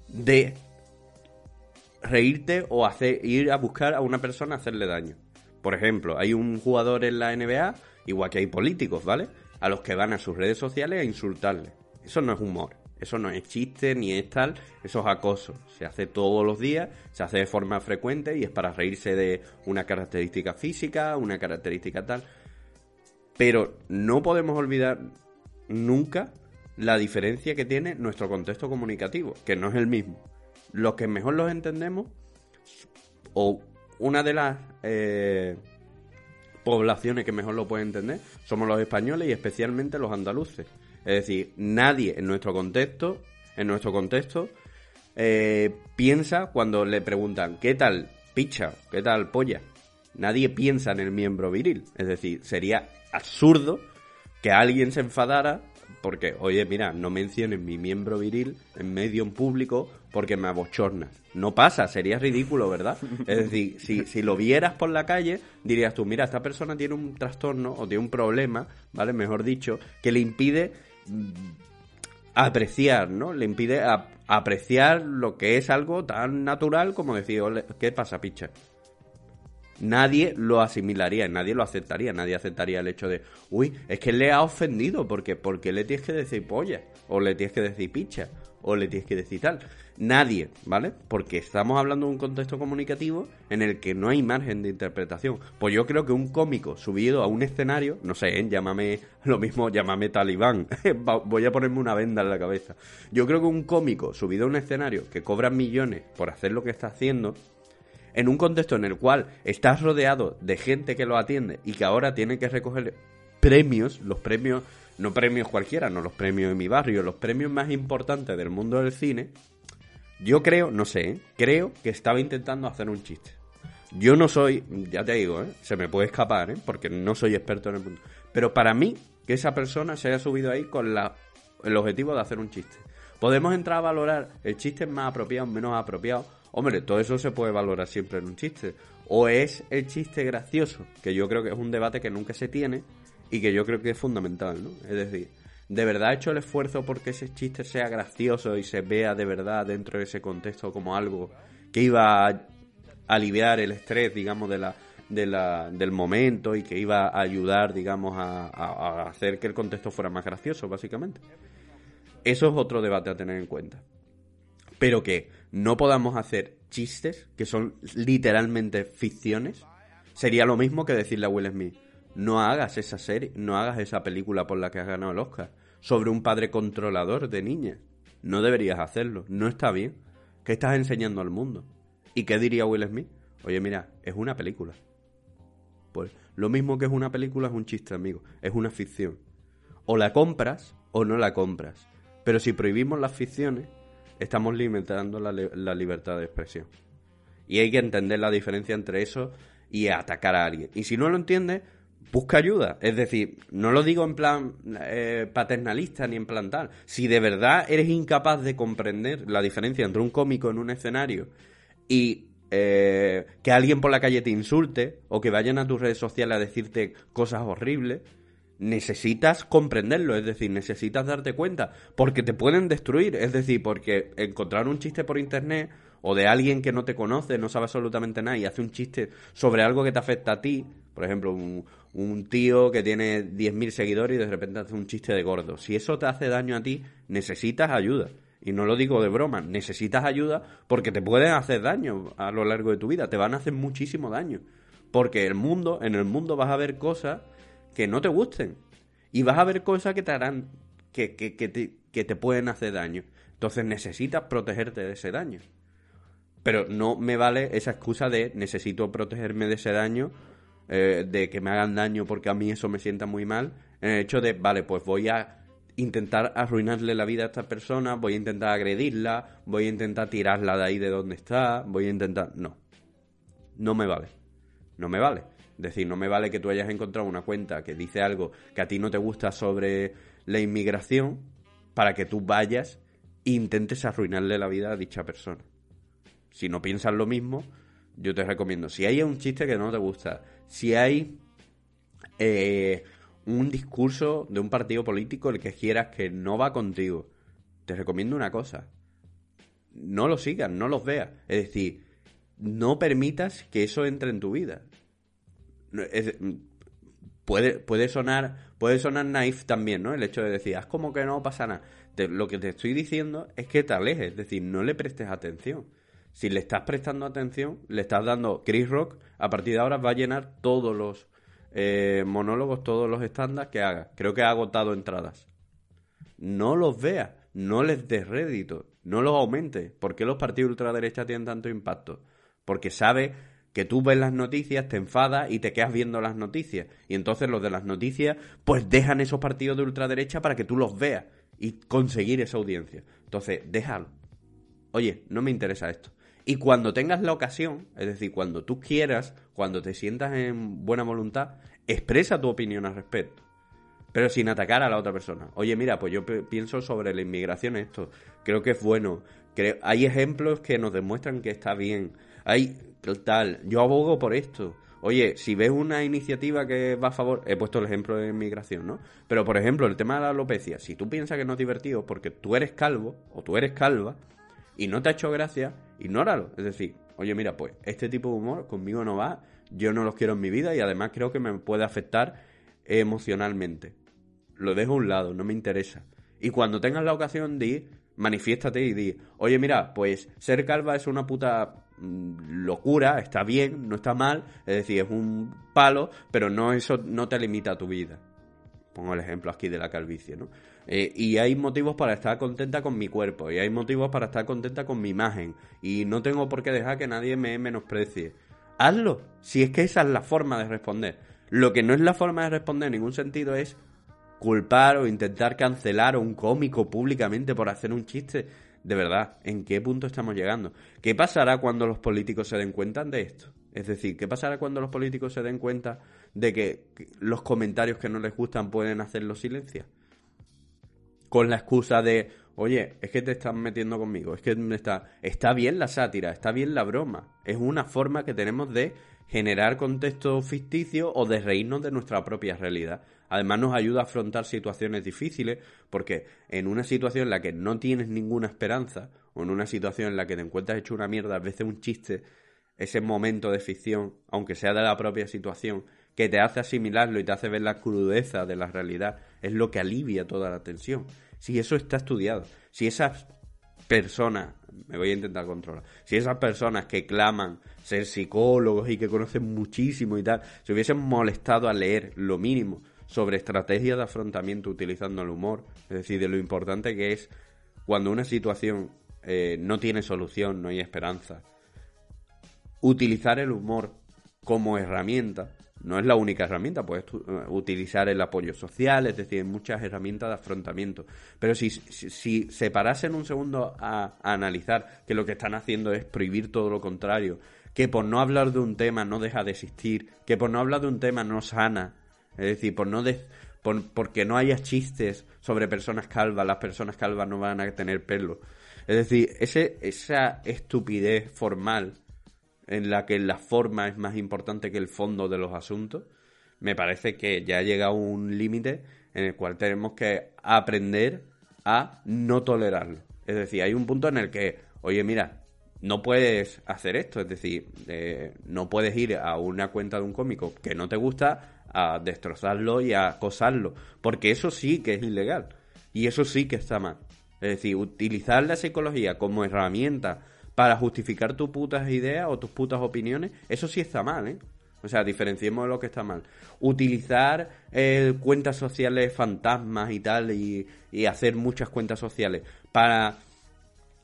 de reírte o hacer ir a buscar a una persona hacerle daño. Por ejemplo, hay un jugador en la NBA, igual que hay políticos, ¿vale? A los que van a sus redes sociales a insultarle. Eso no es humor. Eso no es chiste ni es tal, eso es acoso. Se hace todos los días, se hace de forma frecuente y es para reírse de una característica física, una característica tal. Pero no podemos olvidar nunca la diferencia que tiene nuestro contexto comunicativo, que no es el mismo. Los que mejor los entendemos, o una de las eh, poblaciones que mejor lo pueden entender somos los españoles y especialmente los andaluces. Es decir, nadie en nuestro contexto en nuestro contexto, eh, piensa cuando le preguntan, ¿qué tal picha? ¿Qué tal polla? Nadie piensa en el miembro viril. Es decir, sería absurdo que alguien se enfadara porque, oye, mira, no menciones mi miembro viril en medio en público porque me abochornas. No pasa, sería ridículo, ¿verdad? Es decir, si, si lo vieras por la calle, dirías tú, mira, esta persona tiene un trastorno o tiene un problema, ¿vale? Mejor dicho, que le impide apreciar, ¿no? Le impide apreciar lo que es algo tan natural como decir, ¿qué pasa, picha? nadie lo asimilaría, nadie lo aceptaría, nadie aceptaría el hecho de, uy, es que le ha ofendido, porque porque le tienes que decir polla, o le tienes que decir picha, o le tienes que decir tal. Nadie, ¿vale? Porque estamos hablando de un contexto comunicativo en el que no hay margen de interpretación. Pues yo creo que un cómico subido a un escenario, no sé, ¿eh? llámame lo mismo, llámame talibán, voy a ponerme una venda en la cabeza. Yo creo que un cómico subido a un escenario que cobra millones por hacer lo que está haciendo, en un contexto en el cual estás rodeado de gente que lo atiende y que ahora tiene que recoger premios, los premios, no premios cualquiera, no los premios de mi barrio, los premios más importantes del mundo del cine, yo creo, no sé, ¿eh? creo que estaba intentando hacer un chiste. Yo no soy, ya te digo, ¿eh? se me puede escapar, ¿eh? porque no soy experto en el mundo. Pero para mí, que esa persona se haya subido ahí con la, el objetivo de hacer un chiste. Podemos entrar a valorar el chiste más apropiado, menos apropiado, Hombre, todo eso se puede valorar siempre en un chiste. O es el chiste gracioso, que yo creo que es un debate que nunca se tiene y que yo creo que es fundamental, ¿no? Es decir, ¿de verdad he hecho el esfuerzo porque ese chiste sea gracioso y se vea de verdad dentro de ese contexto como algo que iba a aliviar el estrés, digamos, de la, de la, del momento y que iba a ayudar, digamos, a, a hacer que el contexto fuera más gracioso, básicamente? Eso es otro debate a tener en cuenta. Pero que no podamos hacer chistes que son literalmente ficciones, sería lo mismo que decirle a Will Smith, no hagas esa serie, no hagas esa película por la que has ganado el Oscar, sobre un padre controlador de niñas. No deberías hacerlo, no está bien. ¿Qué estás enseñando al mundo? ¿Y qué diría Will Smith? Oye, mira, es una película. Pues lo mismo que es una película es un chiste, amigo, es una ficción. O la compras o no la compras. Pero si prohibimos las ficciones, estamos limitando la, libertad de expresión. Y hay que entender la diferencia entre eso y atacar a alguien. Y si no lo entiendes, busca ayuda. Es decir, no lo digo en plan eh, paternalista ni en plan tal. Si de verdad eres incapaz de comprender la diferencia entre un cómico en un escenario y eh, que alguien por la calle te insulte o que vayan a tus redes sociales a decirte cosas horribles, necesitas comprenderlo, es decir, necesitas darte cuenta, porque te pueden destruir, es decir, porque encontrar un chiste por internet o de alguien que no te conoce, no sabe absolutamente nada y hace un chiste sobre algo que te afecta a ti, por ejemplo, un, un tío que tiene 10.000 seguidores y de repente hace un chiste de gordo. Si eso te hace daño a ti, necesitas ayuda. Y no lo digo de broma, necesitas ayuda porque te pueden hacer daño a lo largo de tu vida, te van a hacer muchísimo daño. Porque el mundo, en el mundo vas a ver cosas que no te gusten. Y vas a ver cosas que te harán, que, que, que, te, que te pueden hacer daño. Entonces necesitas protegerte de ese daño. Pero no me vale esa excusa de necesito protegerme de ese daño, eh, de que me hagan daño porque a mí eso me sienta muy mal. En el hecho de, vale, pues voy a intentar arruinarle la vida a esta persona, voy a intentar agredirla, voy a intentar tirarla de ahí de donde está, voy a intentar... No, no me vale. No me vale. Es decir, no me vale que tú hayas encontrado una cuenta que dice algo que a ti no te gusta sobre la inmigración para que tú vayas e intentes arruinarle la vida a dicha persona. Si no piensas lo mismo, yo te recomiendo, si hay un chiste que no te gusta, si hay eh, un discurso de un partido político el que quieras que no va contigo, te recomiendo una cosa. No lo sigas, no los veas. Es decir, no permitas que eso entre en tu vida puede, puede sonar puede sonar naif también, ¿no? El hecho de decir, haz como que no pasa nada. lo que te estoy diciendo es que te alejes, es decir, no le prestes atención. Si le estás prestando atención, le estás dando Chris Rock, a partir de ahora va a llenar todos los eh, monólogos, todos los estándares que haga. Creo que ha agotado entradas. No los veas, no les des rédito, no los aumentes. ¿Por qué los partidos ultraderecha tienen tanto impacto? Porque sabe que tú ves las noticias, te enfadas y te quedas viendo las noticias. Y entonces los de las noticias, pues dejan esos partidos de ultraderecha para que tú los veas. y conseguir esa audiencia. Entonces, déjalo. Oye, no me interesa esto. Y cuando tengas la ocasión, es decir, cuando tú quieras, cuando te sientas en buena voluntad, expresa tu opinión al respecto. Pero sin atacar a la otra persona. Oye, mira, pues yo pienso sobre la inmigración esto. Creo que es bueno. Creo, hay ejemplos que nos demuestran que está bien. Hay tal, yo abogo por esto. Oye, si ves una iniciativa que va a favor, he puesto el ejemplo de inmigración, ¿no? Pero por ejemplo, el tema de la alopecia, si tú piensas que no es divertido porque tú eres calvo o tú eres calva y no te ha hecho gracia, ignóralo. Es decir, oye, mira, pues este tipo de humor conmigo no va, yo no los quiero en mi vida y además creo que me puede afectar emocionalmente. Lo dejo a un lado, no me interesa. Y cuando tengas la ocasión de ir, manifiéstate y di, oye, mira, pues ser calva es una puta mm, locura, está bien, no está mal, es decir, es un palo, pero no eso no te limita a tu vida. Pongo el ejemplo aquí de la calvicie, ¿no? Eh, y hay motivos para estar contenta con mi cuerpo, y hay motivos para estar contenta con mi imagen, y no tengo por qué dejar que nadie me menosprecie. Hazlo, si es que esa es la forma de responder. Lo que no es la forma de responder en ningún sentido es culpar o intentar cancelar a un cómico públicamente por hacer un chiste. De verdad, ¿en qué punto estamos llegando? ¿Qué pasará cuando los políticos se den cuenta de esto? Es decir, ¿qué pasará cuando los políticos se den cuenta de que los comentarios que no les gustan pueden hacerlo silenciar? Con la excusa de, oye, es que te están metiendo conmigo, es que me está, está bien la sátira, está bien la broma, es una forma que tenemos de generar contexto ficticio o de reírnos de nuestra propia realidad. Además nos ayuda a afrontar situaciones difíciles porque en una situación en la que no tienes ninguna esperanza o en una situación en la que te encuentras hecho una mierda, a veces un chiste, ese momento de ficción, aunque sea de la propia situación, que te hace asimilarlo y te hace ver la crudeza de la realidad, es lo que alivia toda la tensión. Si eso está estudiado, si esas personas, me voy a intentar controlar, si esas personas que claman ser psicólogos y que conocen muchísimo y tal, se hubiesen molestado a leer lo mínimo sobre estrategias de afrontamiento utilizando el humor, es decir, de lo importante que es cuando una situación eh, no tiene solución, no hay esperanza, utilizar el humor como herramienta no es la única herramienta, puedes eh, utilizar el apoyo social, es decir, muchas herramientas de afrontamiento. Pero si, si, se parasen un segundo a, analizar que lo que están haciendo es prohibir todo lo contrario, que por no hablar de un tema no deja de existir, que por no hablar de un tema no sana, es decir, por no por, porque no haya chistes sobre personas calvas, las personas calvas no van a tener pelo. Es decir, ese, esa estupidez formal en la que la forma es más importante que el fondo de los asuntos, me parece que ya ha llegado un límite en el cual tenemos que aprender a no tolerarlo. Es decir, hay un punto en el que, oye, mira, no puedes hacer esto, es decir, eh, no puedes ir a una cuenta de un cómico que no te gusta a destrozarlo y a acosarlo, porque eso sí que es ilegal y eso sí que está mal. Es decir, utilizar la psicología como herramienta para justificar tus putas ideas o tus putas opiniones, eso sí está mal, ¿eh? O sea, diferenciemos lo que está mal. Utilizar eh, cuentas sociales fantasmas y tal, y, hacer muchas cuentas sociales para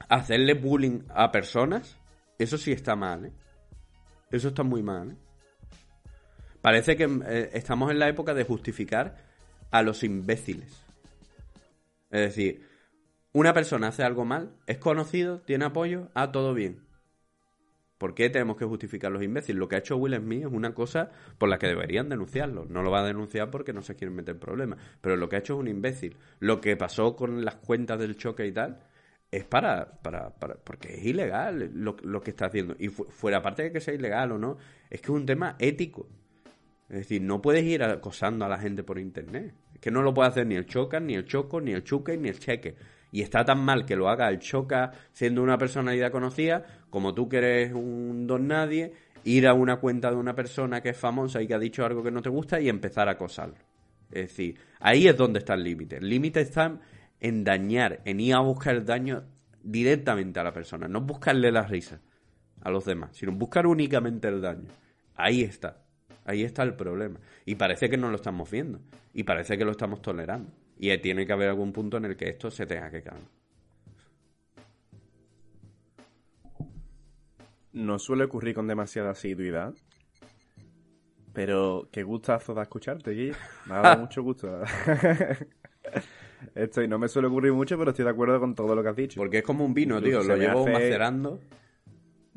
hacerle bullying a personas, eso sí está mal, ¿eh? Eso está muy mal, ¿eh? Parece que eh, estamos en la época de justificar a los imbéciles. Es decir, una persona hace algo mal, es conocido, tiene apoyo, ah, todo bien. ¿Por qué tenemos que justificar los imbéciles? Lo que ha hecho Will Smith es una cosa por la que deberían denunciarlo. No lo va a denunciar porque no se quieren meter en problemas. Pero lo que ha hecho es un imbécil. Lo que pasó con las cuentas del choque y tal es para, para, para porque es ilegal lo, lo que está haciendo. Y fuera parte de que sea ilegal o no, es que es un tema ético. Es decir, no puedes ir acosando a la gente por internet. Es que no lo puede hacer ni el choca, ni el choco, ni el chuque, ni el cheque. Y está tan mal que lo haga el Choca siendo una personalidad conocida, como tú que eres un don nadie, ir a una cuenta de una persona que es famosa y que ha dicho algo que no te gusta y empezar a acosarlo. Es decir, ahí es donde está el límite. El límite está en dañar, en ir a buscar el daño directamente a la persona, no buscarle la risa a los demás, sino buscar únicamente el daño. Ahí está. Ahí está el problema. Y parece que no lo estamos viendo. Y parece que lo estamos tolerando. Y tiene que haber algún punto en el que esto se tenga que cambiar. No suele ocurrir con demasiada asiduidad. Pero qué gustazo da escucharte, Guille. Me ha dado mucho gusto. Estoy, no me suele ocurrir mucho, pero estoy de acuerdo con todo lo que has dicho. Porque es como un vino, tío. Se Lo llevo hace- macerando.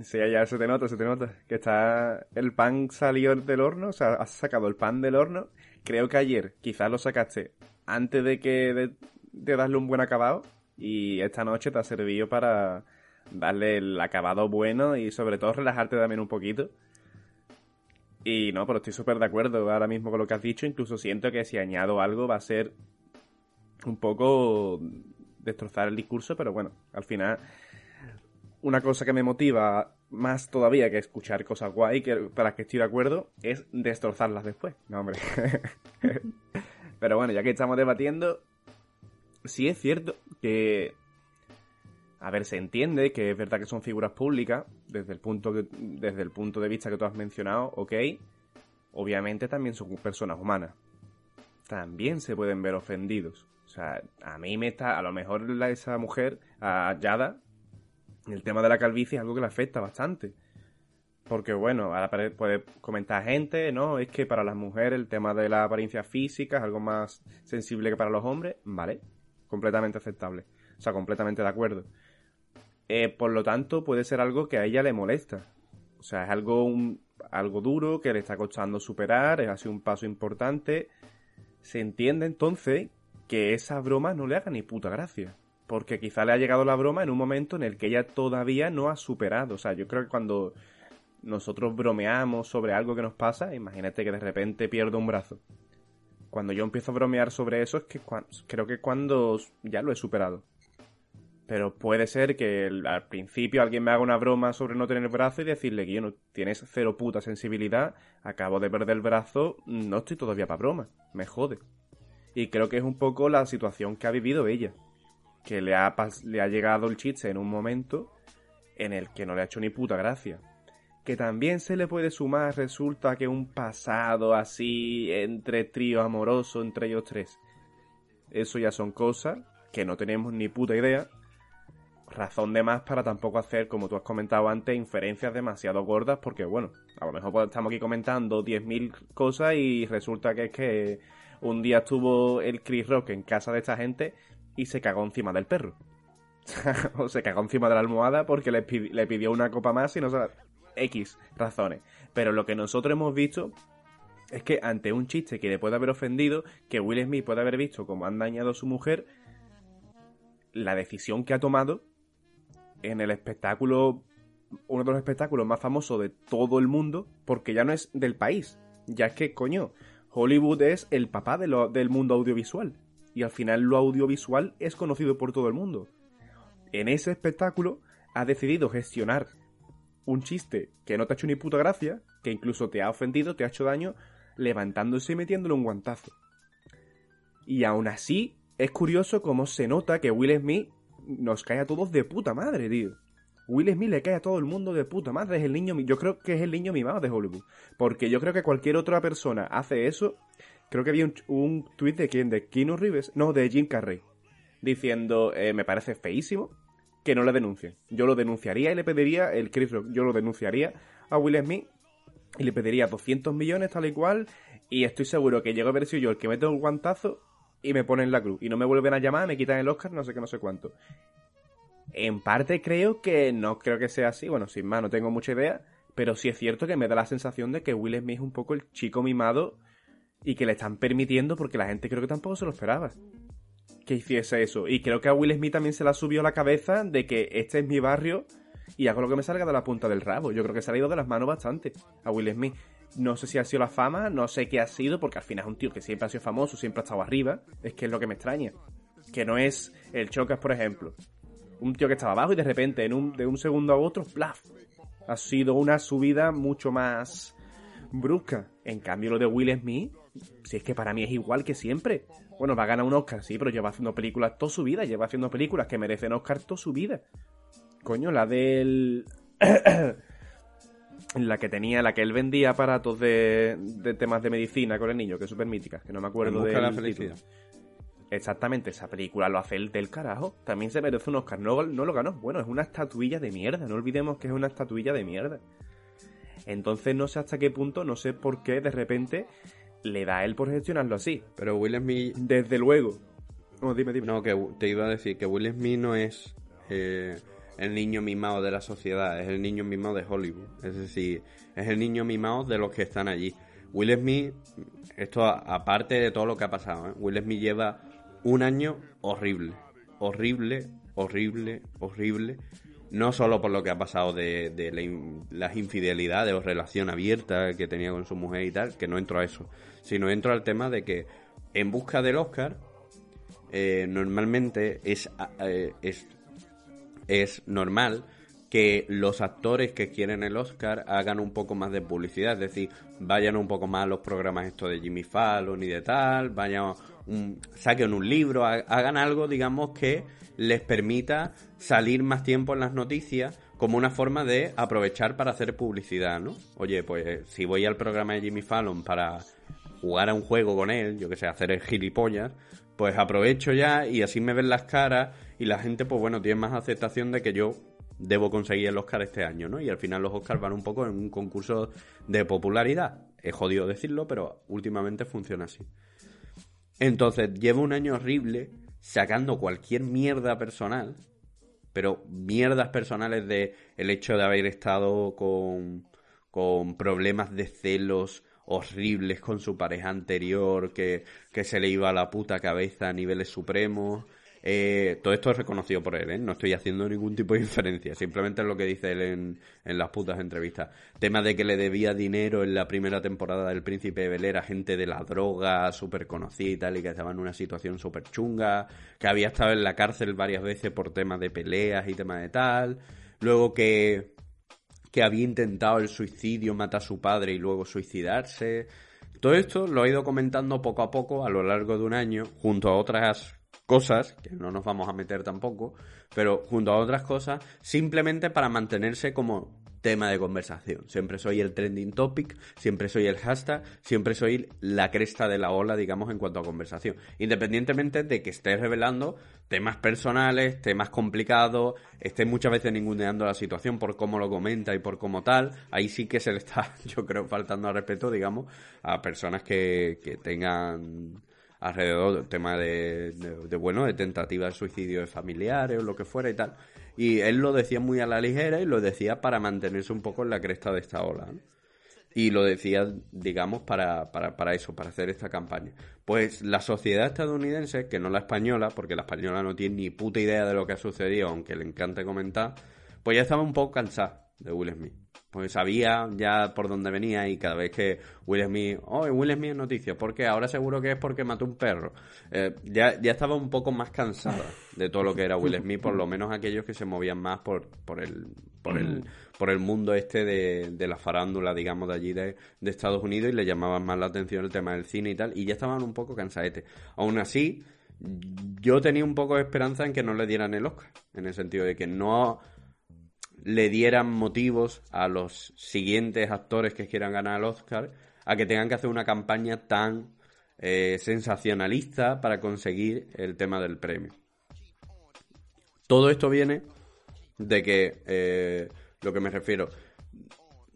Sí, ya se te nota, se te nota. Que está. El pan salió del horno, o sea, has sacado el pan del horno. Creo que ayer quizás lo sacaste antes de que. de, darle un buen acabado. Y esta noche te ha servido para darle el acabado bueno y sobre todo relajarte también un poquito. Y no, pero estoy súper de acuerdo ahora mismo con lo que has dicho. Incluso siento que si añado algo va a ser un poco destrozar el discurso, pero bueno, al final una cosa que me motiva más todavía que escuchar cosas guay que para que estoy de acuerdo es destrozarlas después. No, hombre. Pero bueno, ya que estamos debatiendo, sí es cierto que a ver, se entiende que es verdad que son figuras públicas desde el punto que, desde el punto de vista que tú has mencionado, ok. Obviamente también son personas humanas. También se pueden ver ofendidos. O sea, a mí me está, a lo mejor esa mujer, a Yada, el tema de la calvicie es algo que le afecta bastante. Porque bueno, ahora puede comentar gente, ¿no? Es que para las mujeres el tema de la apariencia física es algo más sensible que para los hombres. Vale, completamente aceptable. O sea, completamente de acuerdo. Eh, por lo tanto, puede ser algo que a ella le molesta. O sea, es algo, un- algo duro que le está costando superar, es así un paso importante. Se entiende entonces que esa broma no le haga ni puta gracia. Porque quizá le ha llegado la broma en un momento en el que ella todavía no ha superado. O sea, yo creo que cuando nosotros bromeamos sobre algo que nos pasa, imagínate que de repente pierdo un brazo. Cuando yo empiezo a bromear sobre eso es que creo que cuando ya lo he superado. Pero puede ser que al principio alguien me haga una broma sobre no tener brazo y decirle que yo no tienes cero puta sensibilidad, acabo de perder el brazo, no estoy todavía para broma, me jode. Y creo que es un poco la situación que ha vivido ella. Que le ha, le ha llegado el chiste en un momento en el que no le ha hecho ni puta gracia. Que también se le puede sumar, resulta que un pasado así entre trío amoroso entre ellos tres. Eso ya son cosas que no tenemos ni puta idea. Razón de más para tampoco hacer, como tú has comentado antes, inferencias demasiado gordas, porque bueno, a lo mejor pues, estamos aquí comentando 10.000 cosas y resulta que es que un día estuvo el Chris Rock en casa de esta gente y se cagó encima del perro. o se cagó encima de la almohada porque le, pidi- le pidió una copa más y no sé, X razones. Pero lo que nosotros hemos visto es que ante un chiste que le puede haber ofendido, que Will Smith puede haber visto como han dañado a su mujer, la decisión que ha tomado en el espectáculo, uno de los espectáculos más famosos de todo el mundo, porque ya no es del país, ya es que, coño, Hollywood es el papá del mundo audiovisual, y al final lo audiovisual es conocido por todo el mundo. En ese espectáculo ha decidido gestionar un chiste que no te ha hecho ni puta gracia, que incluso te ha ofendido, te ha hecho daño, levantándose y metiéndole un guantazo. Y aún así, es curioso cómo se nota que Will Smith nos cae a todos de puta madre, tío. Will Smith le cae a todo el mundo de puta madre. Es el niño, yo creo que es el niño mimado de Hollywood. Porque yo creo que cualquier otra persona hace eso. Creo que había un, un tweet de quién, de Keanu Reeves, no, de Jim Carrey, diciendo, eh, me parece feísimo que no le denuncien. Yo lo denunciaría y le pediría, el Chris Rock, yo lo denunciaría a Will Smith y le pediría 200 millones tal y cual y estoy seguro que llego a haber sido yo el que meto el guantazo y me ponen la cruz y no me vuelven a llamar, me quitan el Oscar, no sé qué, no sé cuánto. En parte creo que no creo que sea así, bueno, sin más, no tengo mucha idea, pero sí es cierto que me da la sensación de que Will Smith es un poco el chico mimado y que le están permitiendo porque la gente creo que tampoco se lo esperaba que hiciese eso. Y creo que a Will Smith también se le ha subido a la cabeza de que este es mi barrio y hago lo que me salga de la punta del rabo. Yo creo que se ha ido de las manos bastante a Will Smith. No sé si ha sido la fama, no sé qué ha sido, porque al final es un tío que siempre ha sido famoso, siempre ha estado arriba. Es que es lo que me extraña. Que no es el Chocas, por ejemplo. Un tío que estaba abajo y de repente, en un, de un segundo a otro, ¡plaf! Ha sido una subida mucho más brusca. En cambio, lo de Will Smith, si es que para mí es igual que siempre. Bueno, va a ganar un Oscar, sí, pero lleva haciendo películas toda su vida. Lleva haciendo películas que merecen Oscar toda su vida. Coño, la del. la que tenía, la que él vendía aparatos de, de temas de medicina con el niño, que es súper mítica, que no me acuerdo de la felicidad. Exactamente, esa película lo hace el del carajo. También se merece un Oscar. No, no lo ganó. Bueno, es una estatuilla de mierda. No olvidemos que es una estatuilla de mierda. Entonces no sé hasta qué punto, no sé por qué de repente le da a él por gestionarlo así. Pero Will Smith Desde luego, Oh, dime, dime. No, que te iba a decir que Will Smith no es eh, el niño mimado de la sociedad, es el niño mimado de Hollywood. Es decir, es el niño mimado de los que están allí. Will Smith, esto aparte de todo lo que ha pasado, ¿eh? Will Smith lleva un año horrible, horrible, horrible, horrible. No solo por lo que ha pasado de, las infidelidades o relación abierta que tenía con su mujer y tal, que no entro a eso, sino entro al tema de que en busca del Oscar, eh, normalmente es, eh, es, es normal que los actores que quieren el Oscar hagan un poco más de publicidad, es decir, vayan un poco más a los programas estos de Jimmy Fallon y de tal, vayan saquen un libro, hagan algo, digamos, que les permita salir más tiempo en las noticias como una forma de aprovechar para hacer publicidad, ¿no? Oye, pues si voy al programa de Jimmy Fallon para jugar a un juego con él, yo que sé, hacer el gilipollas, pues aprovecho ya y así me ven las caras y la gente, pues bueno, tiene más aceptación de que yo debo conseguir el Oscar este año, ¿no? Y al final los Oscars van un poco en un concurso de popularidad. Es jodido decirlo, pero últimamente funciona así. Entonces, llevo un año horrible sacando cualquier mierda personal, pero mierdas personales de el hecho de haber estado con, con problemas de celos horribles con su pareja anterior, que, que se le iba a la puta cabeza a niveles supremos, eh, todo esto es reconocido por él, ¿eh? No estoy haciendo ningún tipo de inferencia, simplemente es lo que dice él en, en las putas entrevistas. Tema de que le debía dinero en la primera temporada del Príncipe de Bel a gente de la droga, súper conocida y tal, y que estaba en una situación súper chunga, que había estado en la cárcel varias veces por temas de peleas y temas de tal. Luego que, que había intentado el suicidio, matar a su padre y luego suicidarse. Todo esto lo he ido comentando poco a poco a lo largo de un año, junto a otras cosas, que no nos vamos a meter tampoco, pero junto a otras cosas, simplemente para mantenerse como tema de conversación. Siempre soy el trending topic, siempre soy el hashtag, siempre soy la cresta de la ola, digamos, en cuanto a conversación. Independientemente de que esté revelando temas personales, temas complicados, esté muchas veces ninguneando la situación por cómo lo comenta y por cómo tal, ahí sí que se le está, yo creo, faltando al respeto, digamos, a personas que, que tengan alrededor del tema de, bueno, de tentativa de suicidio de familiares o lo que fuera y tal. Y él lo decía muy a la ligera y lo decía para mantenerse un poco en la cresta de esta ola. Y lo decía, digamos, para, para, para eso, para hacer esta campaña. Pues la sociedad estadounidense, que no la española, porque la española no tiene ni puta idea de lo que ha sucedido, aunque le encante comentar, pues ya estaba un poco cansada de Will Smith. Pues sabía ya por dónde venía y cada vez que Will Smith, oh, Will Smith es noticia, porque ahora seguro que es porque mató un perro. Eh, ya, ya estaba un poco más cansada de todo lo que era Will Smith, por lo menos aquellos que se movían más por, por el, por el, por el mundo este de, de la farándula, digamos, de allí de, de, Estados Unidos y le llamaban más la atención el tema del cine y tal, y ya estaban un poco cansadetes. Aún así, yo tenía un poco de esperanza en que no le dieran el Oscar, en el sentido de que no le dieran motivos a los siguientes actores que quieran ganar el Oscar a que tengan que hacer una campaña tan eh, sensacionalista para conseguir el tema del premio. Todo esto viene de que, eh, lo que me refiero,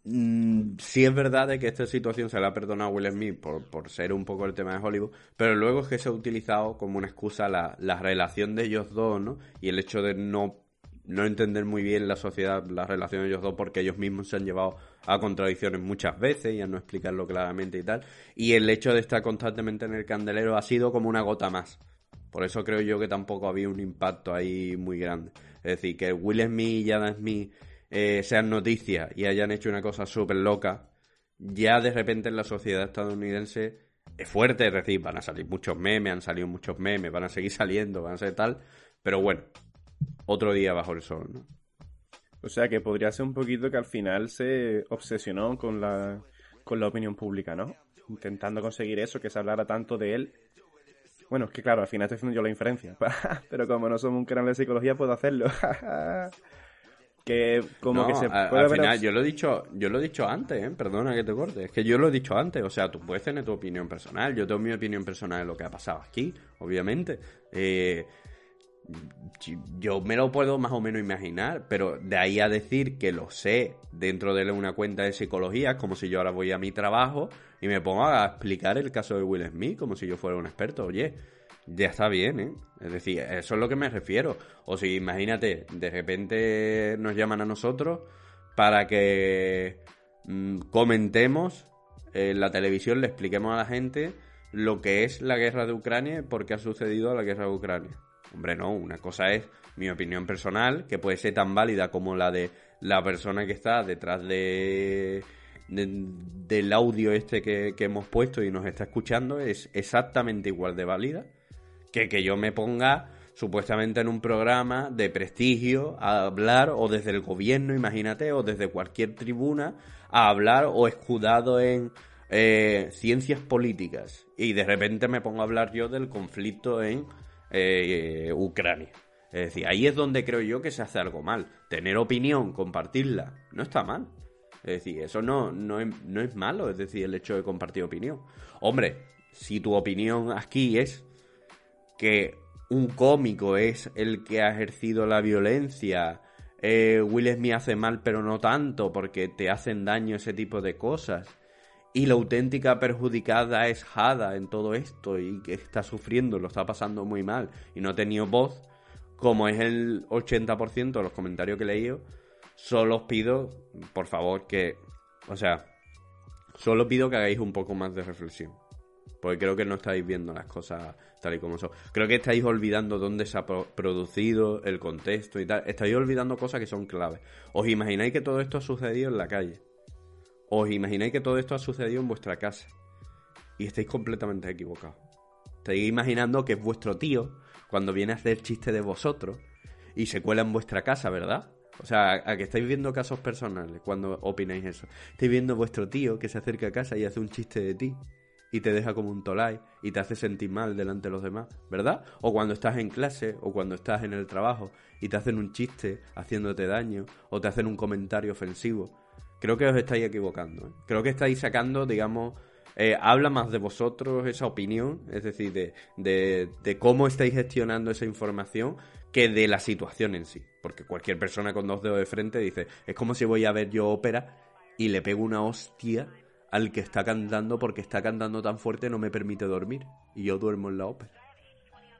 mm, sí es verdad de que esta situación se le ha perdonado a Will Smith por, por, ser un poco el tema de Hollywood, pero luego es que se ha utilizado como una excusa la, la relación de ellos dos, ¿no? Y el hecho de no no entender muy bien la sociedad, las relaciones de ellos dos, porque ellos mismos se han llevado a contradicciones muchas veces y a no explicarlo claramente y tal. Y el hecho de estar constantemente en el candelero ha sido como una gota más. Por eso creo yo que tampoco había un impacto ahí muy grande. Es decir, que Will Smith y Adam Smith eh, sean noticias y hayan hecho una cosa súper loca, ya de repente en la sociedad estadounidense es fuerte, es decir, van a salir muchos memes, han salido muchos memes, van a seguir saliendo, van a ser tal, pero bueno, otro día bajo el sol, ¿no? O sea que podría ser un poquito que al final se obsesionó con la, con la opinión pública, ¿no? Intentando conseguir eso, que se hablara tanto de él. Bueno, es que claro, al final estoy haciendo yo la inferencia. Pero como no somos un canal de psicología, puedo hacerlo. que como que se puede al final, yo lo he dicho yo lo he dicho antes ¿eh? perdona que te corte es que yo lo he dicho antes o sea tú puedes tener tu opinión personal yo tengo mi opinión personal de lo que ha pasado aquí obviamente eh, yo me lo puedo más o menos imaginar, pero de ahí a decir que lo sé dentro de una cuenta de psicología, como si yo ahora voy a mi trabajo y me pongo a explicar el caso de Will Smith como si yo fuera un experto. Oye, ya está bien, ¿eh? Es decir, eso es lo que me refiero. O si imagínate, de repente nos llaman a nosotros para que mm, comentemos en la televisión, le expliquemos a la gente lo que es la guerra de Ucrania y por qué ha sucedido la guerra de Ucrania. Hombre, no, una cosa es mi opinión personal, que puede ser tan válida como la de la persona que está detrás de, del audio este que, que, hemos puesto y nos está escuchando, es exactamente igual de válida que que yo me ponga supuestamente en un programa de prestigio a hablar o desde el gobierno, imagínate, o desde cualquier tribuna a hablar o escudado en eh, ciencias políticas. Y de repente me pongo a hablar yo del conflicto en eh, Ucrania. Es decir, ahí es donde creo yo que se hace algo mal. Tener opinión, compartirla, no está mal. Es decir, eso no, no, es, no es malo, es decir, el hecho de compartir opinión. Hombre, si tu opinión aquí es que un cómico es el que ha ejercido la violencia, eh, Will Smith hace mal pero no tanto porque te hacen daño ese tipo de cosas, y la auténtica perjudicada es Hada en todo esto y que está sufriendo, lo está pasando muy mal y no ha tenido voz, como es el 80% de los comentarios que he leído, solo os pido, por favor, que, o sea, solo pido que hagáis un poco más de reflexión. Porque creo que no estáis viendo las cosas tal y como son. Creo que estáis olvidando dónde se ha producido, el contexto y tal. Estáis olvidando cosas que son claves. ¿Os imagináis que todo esto ha sucedido en la calle? ¿Os imagináis que todo esto ha sucedido en vuestra casa? Y estáis completamente equivocados. Estáis imaginando que es vuestro tío cuando viene a hacer chiste de vosotros y se cuela en vuestra casa, ¿verdad? O sea, a que estáis viendo casos personales cuando opináis eso. Estáis viendo vuestro tío que se acerca a casa y hace un chiste de ti y te deja como un tolai y te hace sentir mal delante de los demás, ¿verdad? O cuando estás en clase o cuando estás en el trabajo y te hacen un chiste haciéndote daño o te hacen un comentario ofensivo. Creo que os estáis equivocando. ¿eh? Creo que estáis sacando, digamos, eh, habla más de vosotros esa opinión, es decir, de, de, de, cómo estáis gestionando esa información que de la situación en sí. Porque cualquier persona con dos dedos de frente dice, es como si voy a ver yo ópera y le pego una hostia al que está cantando porque está cantando tan fuerte no me permite dormir. Y yo duermo en la ópera.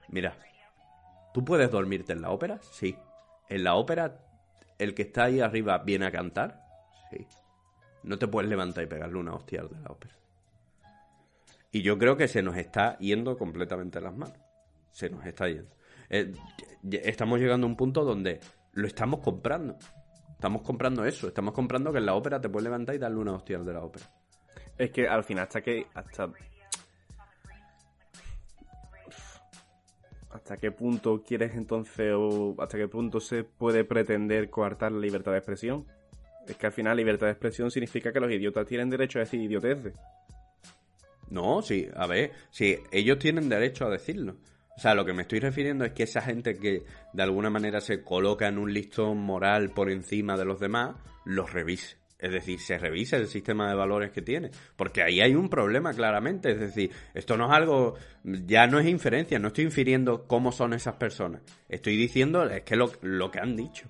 Mira, ¿tú puedes dormirte en la ópera? Sí. En la ópera, el que está ahí arriba viene a cantar. No te puedes levantar y pegarle una hostia de la ópera. Y yo creo que se nos está yendo completamente las manos. Se nos está yendo. Eh, estamos llegando a un punto donde lo estamos comprando. Estamos comprando eso. Estamos comprando que en la ópera te puedes levantar y darle una hostia de la ópera. Es que al final, hasta que. hasta. ¿Hasta qué punto quieres entonces o hasta qué punto se puede pretender coartar la libertad de expresión? Es que al final libertad de expresión significa que los idiotas tienen derecho a decir idioteces. No, sí, a ver, sí, ellos tienen derecho a decirlo. O sea, lo que me estoy refiriendo es que esa gente que de alguna manera se coloca en un listón moral por encima de los demás, los revise. Es decir, se revisa el sistema de valores que tiene. Porque ahí hay un problema claramente. Es decir, esto no es algo, ya no es inferencia, no estoy infiriendo cómo son esas personas. Estoy diciendo, es que lo, lo que han dicho.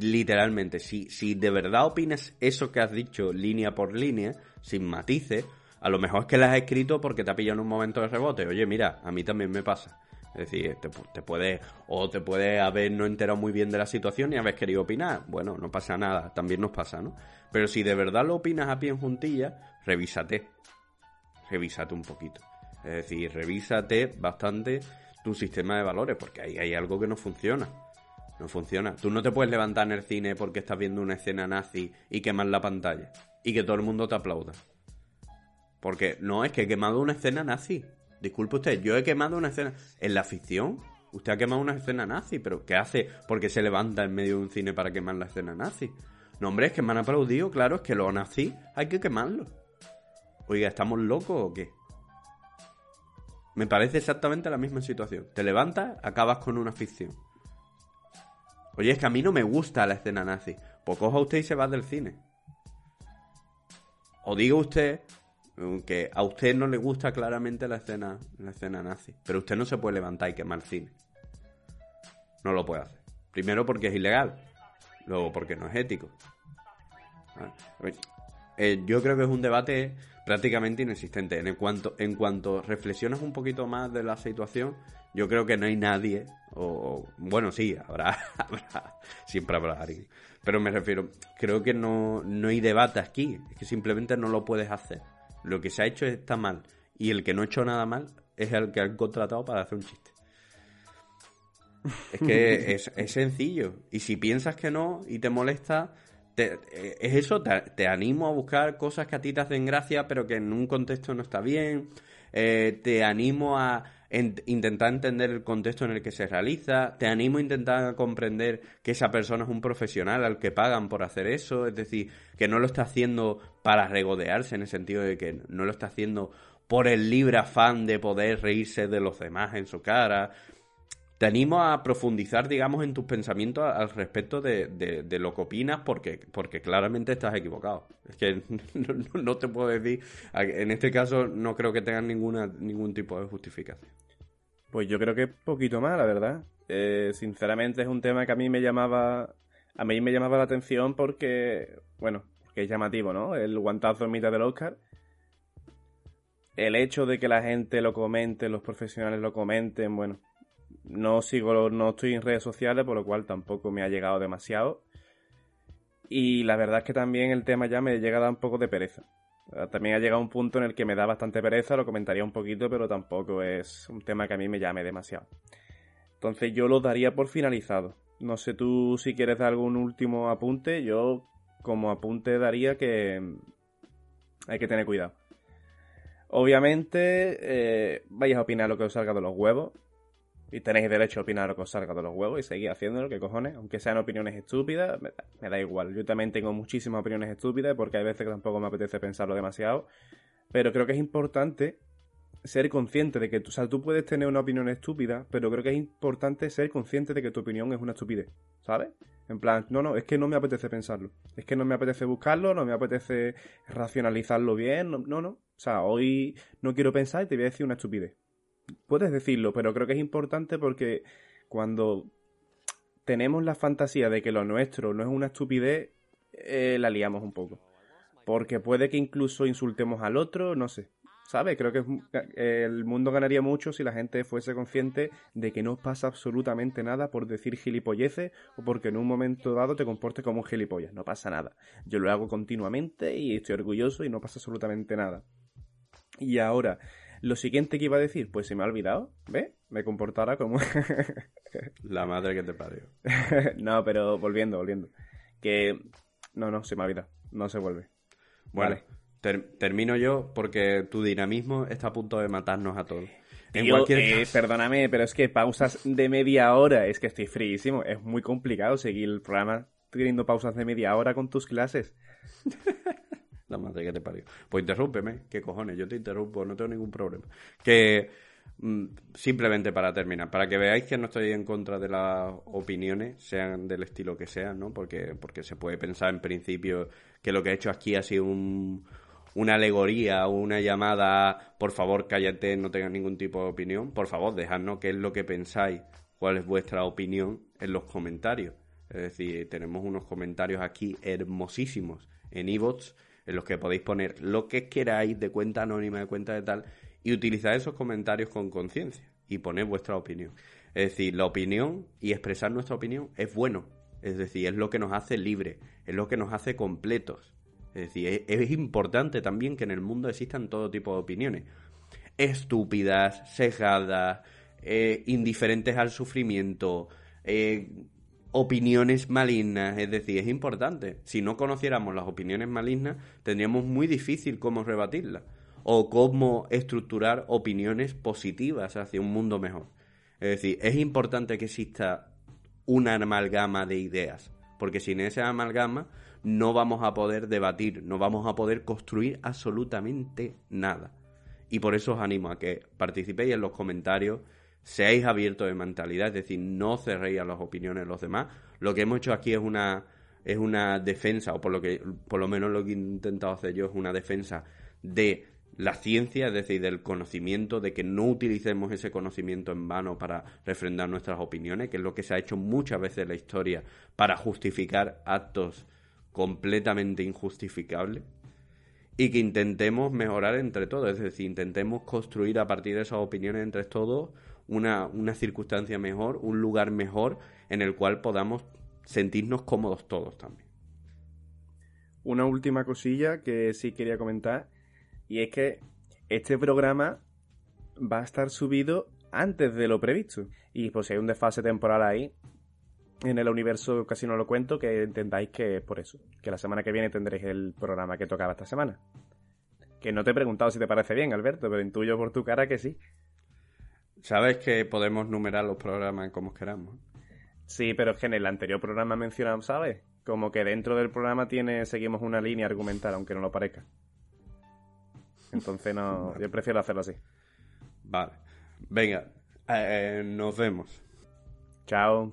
Literalmente, si, si de verdad opinas eso que has dicho línea por línea, sin matices, a lo mejor es que la has escrito porque te ha pillado en un momento de rebote. Oye, mira, a mí también me pasa. Es decir, te, te puede, o te puede haber no enterado muy bien de la situación y haber querido opinar. Bueno, no pasa nada, también nos pasa, ¿no? Pero si de verdad lo opinas a pie en juntilla, revísate. Revísate un poquito. Es decir, revísate bastante tu sistema de valores, porque ahí hay algo que no funciona. No funciona. Tú no te puedes levantar en el cine porque estás viendo una escena nazi y quemar la pantalla. Y que todo el mundo te aplauda. Porque no, es que he quemado una escena nazi. Disculpe usted, yo he quemado una escena. En la ficción, usted ha quemado una escena nazi, pero ¿qué hace? Porque se levanta en medio de un cine para quemar la escena nazi. No, hombre, es que me han aplaudido, claro, es que los nazis hay que quemarlo. Oiga, ¿estamos locos o qué? Me parece exactamente la misma situación. Te levantas, acabas con una ficción. Oye, es que a mí no me gusta la escena nazi. Pues coja usted y se va del cine. O diga usted que a usted no le gusta claramente la escena, la escena nazi. Pero usted no se puede levantar y quemar cine. No lo puede hacer. Primero porque es ilegal. Luego, porque no es ético. Eh, yo creo que es un debate prácticamente inexistente. En cuanto, en cuanto reflexionas un poquito más de la situación, Yo creo que no hay nadie, o, bueno, sí, habrá, habrá, siempre habrá alguien. Pero me refiero, creo que no, no hay debate aquí, es que simplemente no lo puedes hacer. Lo que se ha hecho está mal, y el que no ha hecho nada mal es el que han contratado para hacer un chiste. Es que es, es sencillo. Y si piensas que no y te molesta, te- es eso, te, te animo a buscar cosas que a ti te hacen gracia, pero que en un contexto no está bien. Eh, te animo a en- intentar entender el contexto en el que se realiza. Te animo a intentar comprender que esa persona es un profesional al que pagan por hacer eso. Es decir, que no lo está haciendo para regodearse, en el sentido de que no lo está haciendo por el libre afán de poder reírse de los demás en su cara te animo a profundizar, digamos, en tus pensamientos al respecto de, de- de lo que opinas, porque, claramente estás equivocado. Es que no, te puedo decir, en este caso no creo que tengan ninguna, ningún tipo de justificación. Pues yo creo que poquito más, la verdad. Eh, sinceramente es un tema que a mí me llamaba, a mí me llamaba la atención porque, bueno, porque es llamativo, ¿no? El guantazo en mitad del Oscar. El hecho de que la gente lo comente, los profesionales lo comenten, bueno, no sigo, no estoy en redes sociales, por lo cual tampoco me ha llegado demasiado. Y la verdad es que también el tema ya me llega a dar un poco de pereza. También ha llegado un punto en el que me da bastante pereza, lo comentaría un poquito, pero tampoco es un tema que a mí me llame demasiado. Entonces yo lo daría por finalizado. No sé tú si quieres dar algún último apunte, yo como apunte daría que hay que tener cuidado. Obviamente eh, vais a opinar lo que os salga de los huevos, y tenéis derecho a opinar que os salga de los huevos y seguir haciéndolo, que cojones, aunque sean opiniones estúpidas, me da, me da igual. Yo también tengo muchísimas opiniones estúpidas porque hay veces que tampoco me apetece pensarlo demasiado, pero creo que es importante ser consciente de que o sea, tú puedes tener una opinión estúpida, pero creo que es importante ser consciente de que tu opinión es una estupidez, ¿sabes? En plan, no, no, es que no me apetece pensarlo, es que no me apetece buscarlo, no me apetece racionalizarlo bien, no, no. O sea, hoy no quiero pensar y te voy a decir una estupidez puedes decirlo, pero creo que es importante porque cuando tenemos la fantasía de que lo nuestro no es una estupidez, eh, la liamos un poco. Porque puede que incluso insultemos al otro, no sé. ¿Sabes? Creo que el mundo ganaría mucho si la gente fuese consciente de que no pasa absolutamente nada por decir gilipolleces o porque en un momento dado te comportes como un gilipollas. No pasa nada. Yo lo hago continuamente y estoy orgulloso y no pasa absolutamente nada. Y ahora, lo siguiente que iba a decir, pues se me ha olvidado, ¿ves? Me comportara como... La madre que te parió. no, pero volviendo, volviendo. Que... No, no, se me ha olvidado. No se vuelve. Bueno, Vale. ter- termino yo porque tu dinamismo está a punto de matarnos a todos. En Tío, cualquier eh, perdóname, pero es que pausas de media hora, es que estoy fríísimo. Es muy complicado seguir el programa teniendo pausas de media hora con tus clases. La madre que te parió. Pues interrúmpeme, qué cojones, yo te interrumpo, no tengo ningún problema. Que mm, simplemente para terminar, para que veáis que no estoy en contra de las opiniones, sean del estilo que sean, ¿no? Porque, porque se puede pensar en principio que lo que he hecho aquí ha sido un- una alegoría o una llamada, por favor, cállate, no tengas ningún tipo de opinión. Por favor, dejadnos qué es lo que pensáis, cuál es vuestra opinión en los comentarios. Es decir, tenemos unos comentarios aquí hermosísimos en iVoox en los que podéis poner lo que queráis de cuenta anónima, de cuenta de tal, y utilizar esos comentarios con conciencia y poner vuestra opinión. Es decir, la opinión y expresar nuestra opinión es bueno. Es decir, es lo que nos hace libres, es lo que nos hace completos. Es decir, es, es importante también que en el mundo existan todo tipo de opiniones. Estúpidas, sesgadas, eh, indiferentes al sufrimiento, eh, opiniones malignas, es decir, es importante. Si no conociéramos las opiniones malignas, tendríamos muy difícil cómo rebatirlas o cómo estructurar opiniones positivas hacia un mundo mejor. Es decir, es importante que exista una amalgama de ideas, porque sin esa amalgama no vamos a poder debatir, no vamos a poder construir absolutamente nada. Y por eso os animo a que participéis en los comentarios, seáis abiertos de mentalidad, es decir, no cerréis a las opiniones de los demás. Lo que hemos hecho aquí es una es una defensa, o por lo que por lo menos lo que he intentado hacer yo es una defensa de la ciencia, es decir, del conocimiento, de que no utilicemos ese conocimiento en vano para refrendar nuestras opiniones, que es lo que se ha hecho muchas veces en la historia para justificar actos completamente injustificables y que intentemos mejorar entre todos, es decir, intentemos construir a partir de esas opiniones entre todos una, una circunstancia mejor, un lugar mejor en el cual podamos sentirnos cómodos todos también. Una última cosilla que sí quería comentar, y es que este programa va a estar subido antes de lo previsto. Y pues si hay un desfase temporal ahí, en el universo casi no lo cuento, que entendáis que es por eso. Que la semana que viene tendréis el programa que tocaba esta semana. Que no te he preguntado si te parece bien, Alberto, pero intuyo por tu cara que sí. Sabes que podemos numerar los programas como queramos. Sí, pero es que en el anterior programa mencionamos, ¿sabes? Como que dentro del programa tiene, seguimos una línea argumental, aunque no lo parezca. Entonces no, yo prefiero hacerlo así. Vale. Venga, eh, nos vemos. Chao.